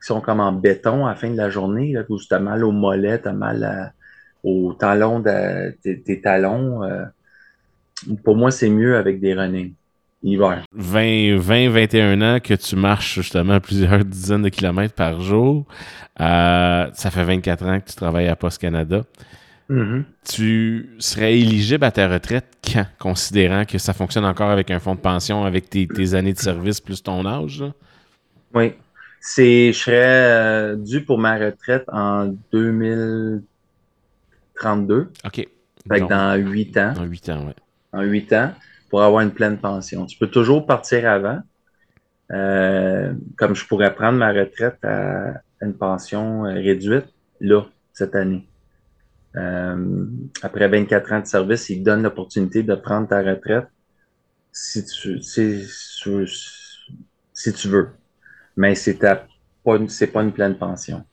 qui sont comme en béton à la fin de la journée, là, où tu as mal au mollet, tu as mal à- aux talons de tes, talons. euh, pour moi, c'est mieux avec des running l'hiver. 20, 20, 21 ans que tu marches justement plusieurs <laughs> dizaines de kilomètres par jour. Euh, ça fait 24 ans que tu travailles à Post Canada. Mhm. Tu serais éligible à ta retraite quand, considérant que ça fonctionne encore avec un fonds de pension, avec tes, tes années de service plus ton âge? là? Oui. C'est, je serais euh, dû pour ma retraite en 2032. OK. Fait que Donc, dans 8 ans. dans 8 ans, ouais. en 8 ans pour avoir une pleine pension. Tu peux toujours partir avant. Euh, comme je pourrais prendre ma retraite à une pension euh, réduite, là, cette année. Euh, après 24 ans de service, ils te donnent l'opportunité de prendre ta retraite si tu, si, si- si tu veux. Mais c'est pas, pas une pleine pension.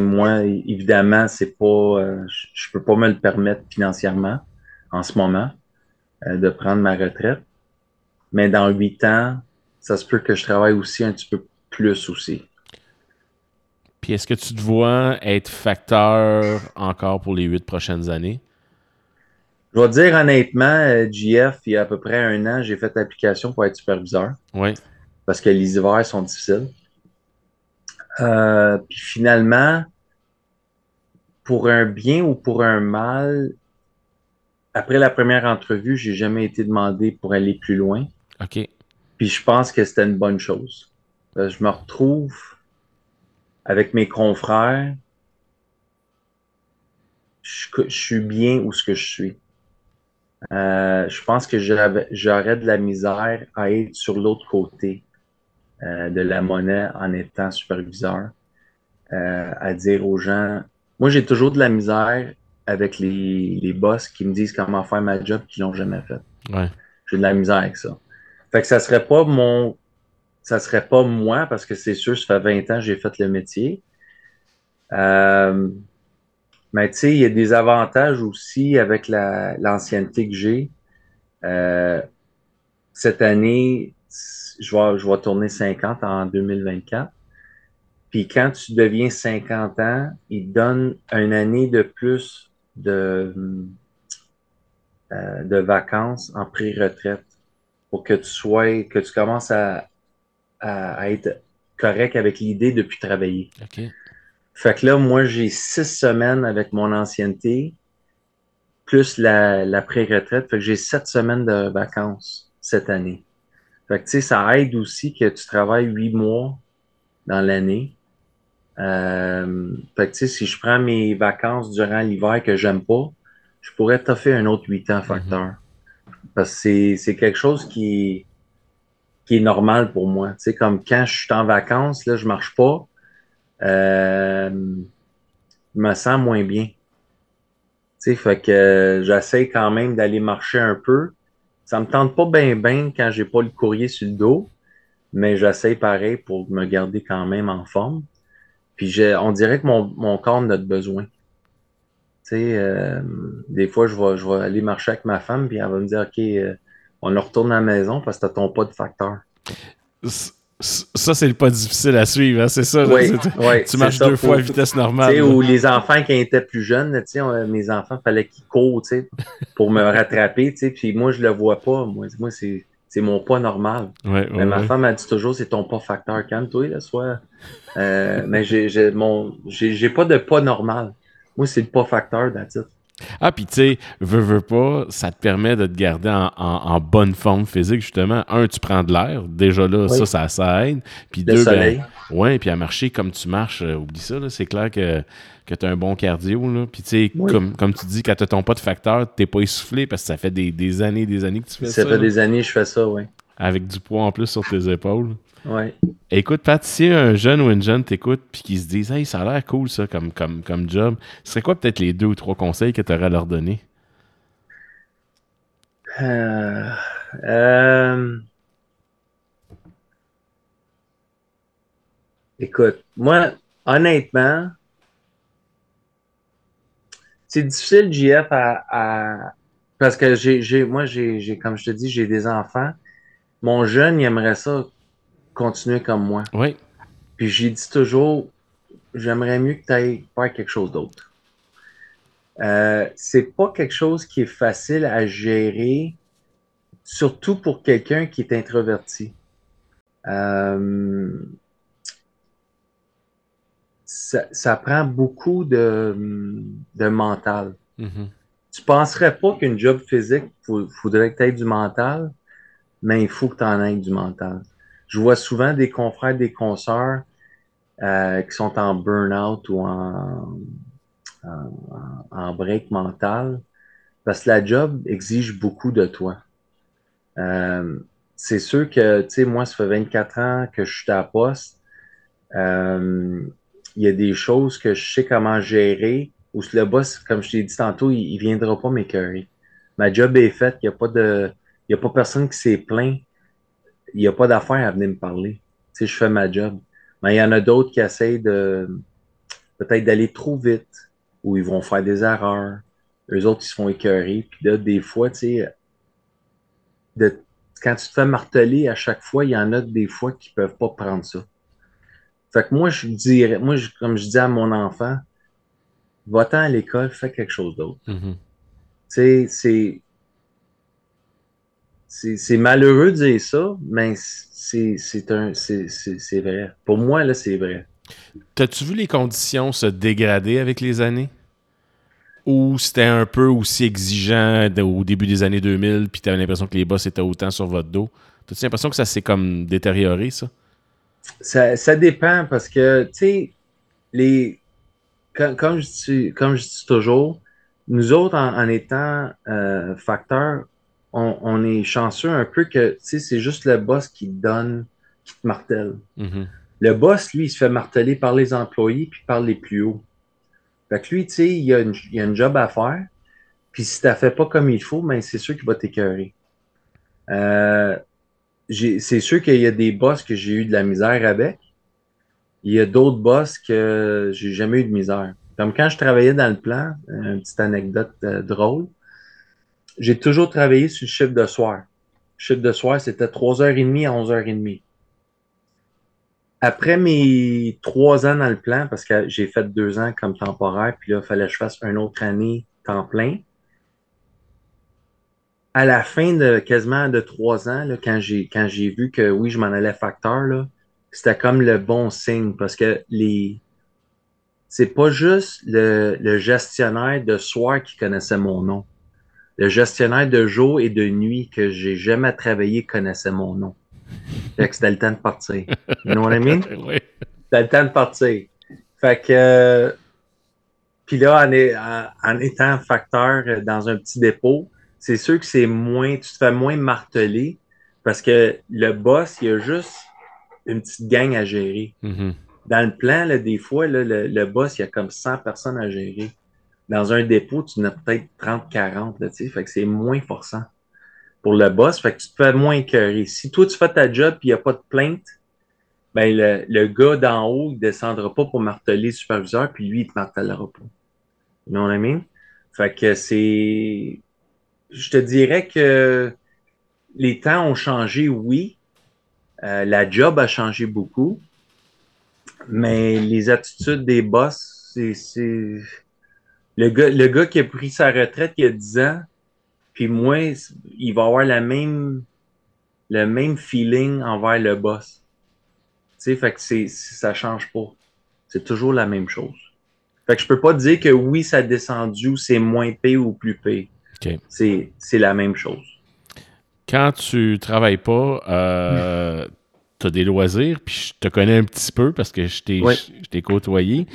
Moi, évidemment, c'est pas, euh, je, je peux pas me le permettre financièrement en ce moment euh, de prendre ma retraite. Mais dans huit ans, ça se peut que je travaille aussi un petit peu plus aussi. Puis est-ce que tu te vois être facteur encore pour les huit prochaines années? Je vais te dire honnêtement, euh, JF, il y a à peu près un an, j'ai fait l'application pour être superviseur Oui. parce que les hivers sont difficiles. Euh, puis finalement, pour un bien ou pour un mal, après la première entrevue, j'ai jamais été demandé pour aller plus loin. OK. Puis je pense que c'était une bonne chose. Euh, Je me retrouve avec mes confrères. Je, je suis bien où ce que je suis. Euh, je pense que j'aurais de la misère à être sur l'autre côté euh, de la monnaie en étant superviseur, euh, à dire aux gens. Moi, j'ai toujours de la misère avec les, les boss qui me disent comment faire ma job qu'ils l'ont jamais fait. Ouais. J'ai de la misère avec ça. Fait que ça serait pas mon. Ça serait pas moi, parce que c'est sûr, ça fait 20 ans que j'ai fait le métier. Euh, mais tu sais, il y a des avantages aussi avec la, l'ancienneté que j'ai. Euh, cette année, je vais, je tourner 50 en 2024. Puis quand tu deviens 50 ans, ils te donnent une année de plus de, euh, de vacances en pré-retraite pour que tu sois, que tu commences à, à, à être correct avec l'idée de plus travailler. OK. Fait que là, moi, j'ai six semaines avec mon ancienneté, plus la, la pré-retraite. Fait que j'ai sept semaines de vacances cette année. Fait que, tu sais, ça aide aussi que tu travailles huit mois dans l'année. Euh, fait que, tu sais, si je prends mes vacances durant l'hiver que j'aime pas, je pourrais toffer un autre huit ans facteur. Parce que c'est, c'est quelque chose qui qui est normal pour moi. Tu sais, comme quand je suis en vacances, là, je marche pas, euh, je me sens moins bien. Tu sais, fait que j'essaie quand même d'aller marcher un peu. Ça me tente pas bien bien quand j'ai pas le courrier sur le dos, mais j'essaie pareil pour me garder quand même en forme. Puis on dirait que mon, mon corps en a besoin. Tu sais, euh, des fois, je vais, je aller marcher avec ma femme, puis elle va me dire, OK, euh, on le retourne à la maison parce que t'as ton pas de facteur. Ça, c'est le pas difficile à suivre, hein, c'est ça? Oui, oui, tu marches ça, deux fois à vitesse normale. ou les enfants qui étaient plus jeunes, on- mes enfants, fallait qu'ils courent, pour me rattraper, puis moi, je le vois pas. Moi, moi c'est, c'est mon pas normal. Ouais, ouais, Mais ma ouais. femme, elle dit toujours, c'est ton pas facteur. Calme-toi, là, soit. Euh, mais j'ai, j'ai, mon, j'ai, j'ai pas de pas normal. Moi, c'est le pas facteur, it. Ah, puis tu sais, veux, veux pas, ça te permet de te garder en, en- en bonne forme physique, justement. Un, tu prends de l'air. Déjà là, Oui. ça, ça, ça aide. Puis deux, soleil. ben, ouais, puis à marcher comme tu marches, euh, oublie ça, là, c'est clair que, que tu as un bon cardio. Là. Puis tu sais, Oui. comme, comme tu dis, quand tu ton pas de facteur, t'es pas essoufflé parce que ça fait des, des années des années que tu fais ça. Ça fait là, des années que je fais ça, oui. Avec du poids en plus sur tes épaules. Ouais. Écoute, Pat, si un jeune ou une jeune t'écoute puis qui se disent Hey, ça a l'air cool ça comme, comme, comme job, ce serait quoi peut-être les deux ou trois conseils que tu aurais à leur donner? Euh, Euh, Écoute, moi, honnêtement, c'est difficile, JF, à, parce que j'ai, moi, j'ai, comme je te dis, j'ai des enfants. Mon jeune, il aimerait ça continuer comme moi. Oui. Puis j'ai dit toujours, j'aimerais mieux que tu ailles faire quelque chose d'autre. Euh, c'est pas quelque chose qui est facile à gérer, surtout pour quelqu'un qui est introverti. Euh, ça, prend beaucoup de, mental. Mm-hmm. Tu penserais pas qu'une job physique, il faudrait que tu aies du mental, mais il faut que tu en aies du mental. Je vois souvent des confrères, des consoeurs euh, qui sont en burn-out ou en, en, break mental parce que la job exige beaucoup de toi. Euh, c'est sûr que, tu sais, moi, ça fait 24 ans que je suis à poste. Euh, il y a des choses que je sais comment gérer, ou le boss, comme je t'ai dit tantôt, il, ne viendra pas m'écœurer. Ma job est faite, il n'y a pas de. Il a pas personne qui s'est plaint. Il n'y a pas d'affaire à venir me parler. Tu sais, je fais ma job. Mais il y en a d'autres qui essayent de peut-être d'aller trop vite, ou ils vont faire des erreurs. Eux autres, ils se font écœurer. Puis là, des fois, tu sais, de, quand tu te fais marteler à chaque fois, il y en a des fois qui peuvent pas prendre ça. Fait que moi, je dirais, moi, comme je dis à mon enfant, va-t'en à l'école, fais quelque chose d'autre. Mm-hmm. Tu sais, c'est. C'est malheureux de dire ça, mais c'est un c'est vrai. Pour moi, là, c'est vrai. T'as-tu vu les conditions se dégrader avec les années? Ou c'était un peu aussi exigeant au début des années 2000, puis t'avais l'impression que les boss étaient autant sur votre dos? T'as-tu l'impression que ça s'est comme détérioré, ça? Ça, dépend parce que, tu sais, les. Comme, je dis, comme je dis toujours, nous autres, en, étant euh, facteurs, on, est chanceux un peu que, c'est juste le boss qui te donne, qui te martèle. Mm-hmm. Le boss, lui, il se fait marteler par les employés puis par les plus hauts. Fait que lui, tu sais, il, a une, il a une job à faire. Puis si tu ne fait pas comme il faut, ben, c'est sûr qu'il va t'écœurer. Euh, c'est sûr qu'il y a des boss que j'ai eu de la misère avec. Il y a d'autres boss que j'ai jamais eu de misère. Comme quand je travaillais dans le plan, une petite anecdote euh, drôle, j'ai toujours travaillé sur le chiffre de soir. Le chiffre de soir, c'était 3h30 à 11h30. Après mes trois ans dans le plan, parce que j'ai fait deux ans comme temporaire, puis là, il fallait que je fasse une autre année temps plein à la fin de quasiment de trois ans, quand j'ai quand j'ai vu que oui, je m'en allais facteur, c'était comme le bon signe parce que les c'est pas juste le, gestionnaire de soir qui connaissait mon nom. Le gestionnaire de jour et de nuit que j'ai jamais travaillé connaissait mon nom. Fait que c'était le temps de partir. You know what I mean? <laughs> C'était le temps de partir. Fait que puis là, en, en, étant facteur dans un petit dépôt, c'est sûr que c'est moins, tu te fais moins marteler parce que le boss, il a juste une petite gang à gérer. Mm-hmm. Dans le plan, là, des fois, là, le, boss, il y a comme 100 personnes à gérer. Dans un dépôt, tu en as peut-être 30, 40, là, fait que c'est moins forçant pour le boss, fait que tu te fais moins écœurer. Si toi, tu fais ta job et il n'y a pas de plainte, ben, le, le gars d'en haut, il descendra pas pour marteler le superviseur, puis lui, il te martèlera pas. You know what I mean? Fait que c'est je te dirais que les temps ont changé, oui. Euh, la job a changé beaucoup. Mais les attitudes des boss, c'est. Le gars, le gars qui a pris sa retraite il y a 10 ans, puis moi, il va avoir la même, le même feeling envers le boss. Tu sais, fait que c'est, ça change pas. C'est toujours la même chose. Fait que je peux pas dire que oui, ça a descendu ou c'est moins payé ou plus payé. C'est la même chose. Quand tu travailles pas, euh, <laughs> tu as des loisirs, puis je te connais un petit peu parce que je t'ai côtoyé.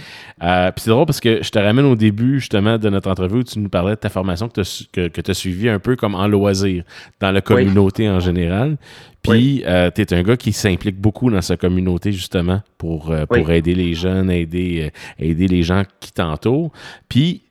Euh, puis c'est drôle parce que je te ramène au début justement de notre entrevue où tu nous parlais de ta formation que tu as, suivie un peu comme en loisir, dans la communauté en général. Puis euh, tu es un gars qui s'implique beaucoup dans sa communauté justement pour, pour aider les jeunes, aider, aider les gens qui t'entourent. Puis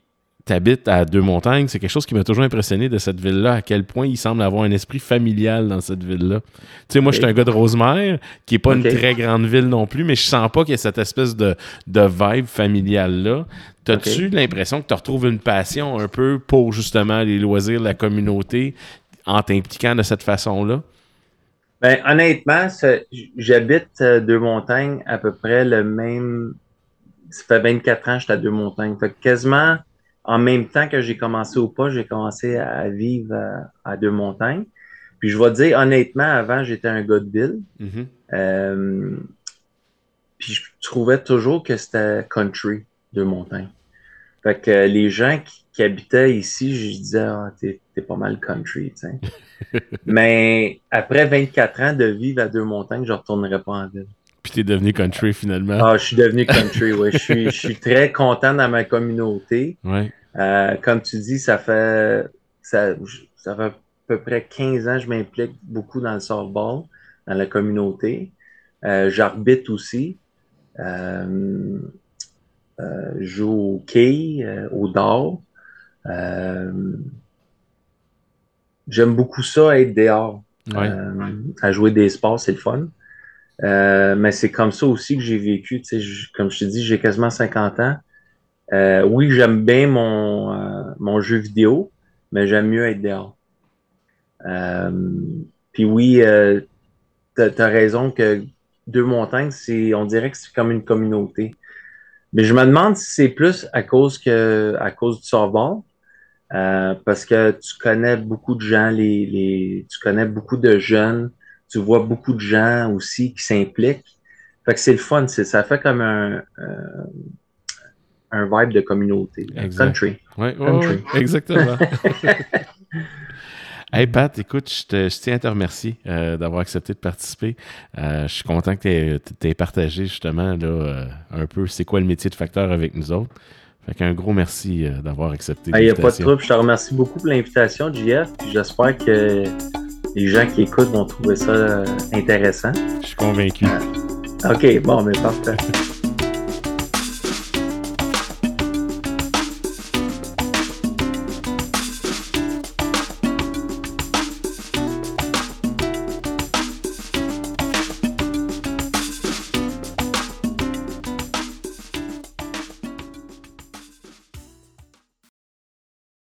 tu habites à Deux-Montagnes, c'est quelque chose qui m'a toujours impressionné de cette ville-là, à quel point il semble avoir un esprit familial dans cette ville-là. Tu sais, moi, je suis un gars de Rosemère, qui est pas une très grande ville non plus, mais je sens pas qu'il y ait cette espèce de, de vibe familiale-là. T'as-tu l'impression que tu retrouves une passion un peu pour justement les loisirs de la communauté en t'impliquant de cette façon-là? Ben, honnêtement, j'habite euh, Deux-Montagnes à peu près le même. Ça fait 24 ans que j'étais à Deux-Montagnes. Fait quasiment en même temps que j'ai commencé au pas, j'ai commencé à vivre à, Deux-Montagnes. Puis je vais te dire, honnêtement, avant, j'étais un gars de ville. Mm-hmm. Euh, puis je trouvais toujours que c'était country, Deux-Montagnes. Fait que les gens qui, habitaient ici, je disais, ah, t'es, pas mal country, tu <laughs> Mais après 24 ans de vivre à Deux-Montagnes, je retournerai pas en ville. Puis t'es devenu country finalement. Ah, je suis devenu country, oui. Je suis, je suis très content dans ma communauté. Ouais. Euh, comme tu dis, ça fait, ça, ça fait à peu près 15 ans que je m'implique beaucoup dans le softball, dans la communauté. Euh, J'arbitre aussi. Euh, euh, je joue au quai, au dehors. J'aime beaucoup ça, être dehors. à jouer des sports, c'est le fun. Euh, mais c'est comme ça aussi que j'ai vécu. Comme je te dis, j'ai quasiment 50 ans. Euh, oui, j'aime bien mon, euh, mon jeu vidéo, mais j'aime mieux être dehors. puis oui, tu as, raison que Deux Montagnes, on dirait que c'est comme une communauté. Mais je me demande si c'est plus à cause que à cause du softball. parce que tu connais beaucoup de gens, les, les, tu connais beaucoup de jeunes tu vois beaucoup de gens aussi qui s'impliquent. Fait que c'est le fun, ça fait comme un, euh, un vibe de communauté. Country. Oui, exactement. <laughs> Hey Pat, écoute, je, te, tiens à te remercier euh, d'avoir accepté de participer. Euh, je suis content que tu aies partagé justement là, un peu c'est quoi le métier de facteur avec nous autres. Fait qu'un gros merci d'avoir accepté. Il n'y a pas de trouble. Je te remercie beaucoup pour l'invitation, JF. J'espère que les gens qui écoutent vont trouver ça euh, intéressant. Je suis convaincu. OK, bon, mais parfait. <laughs>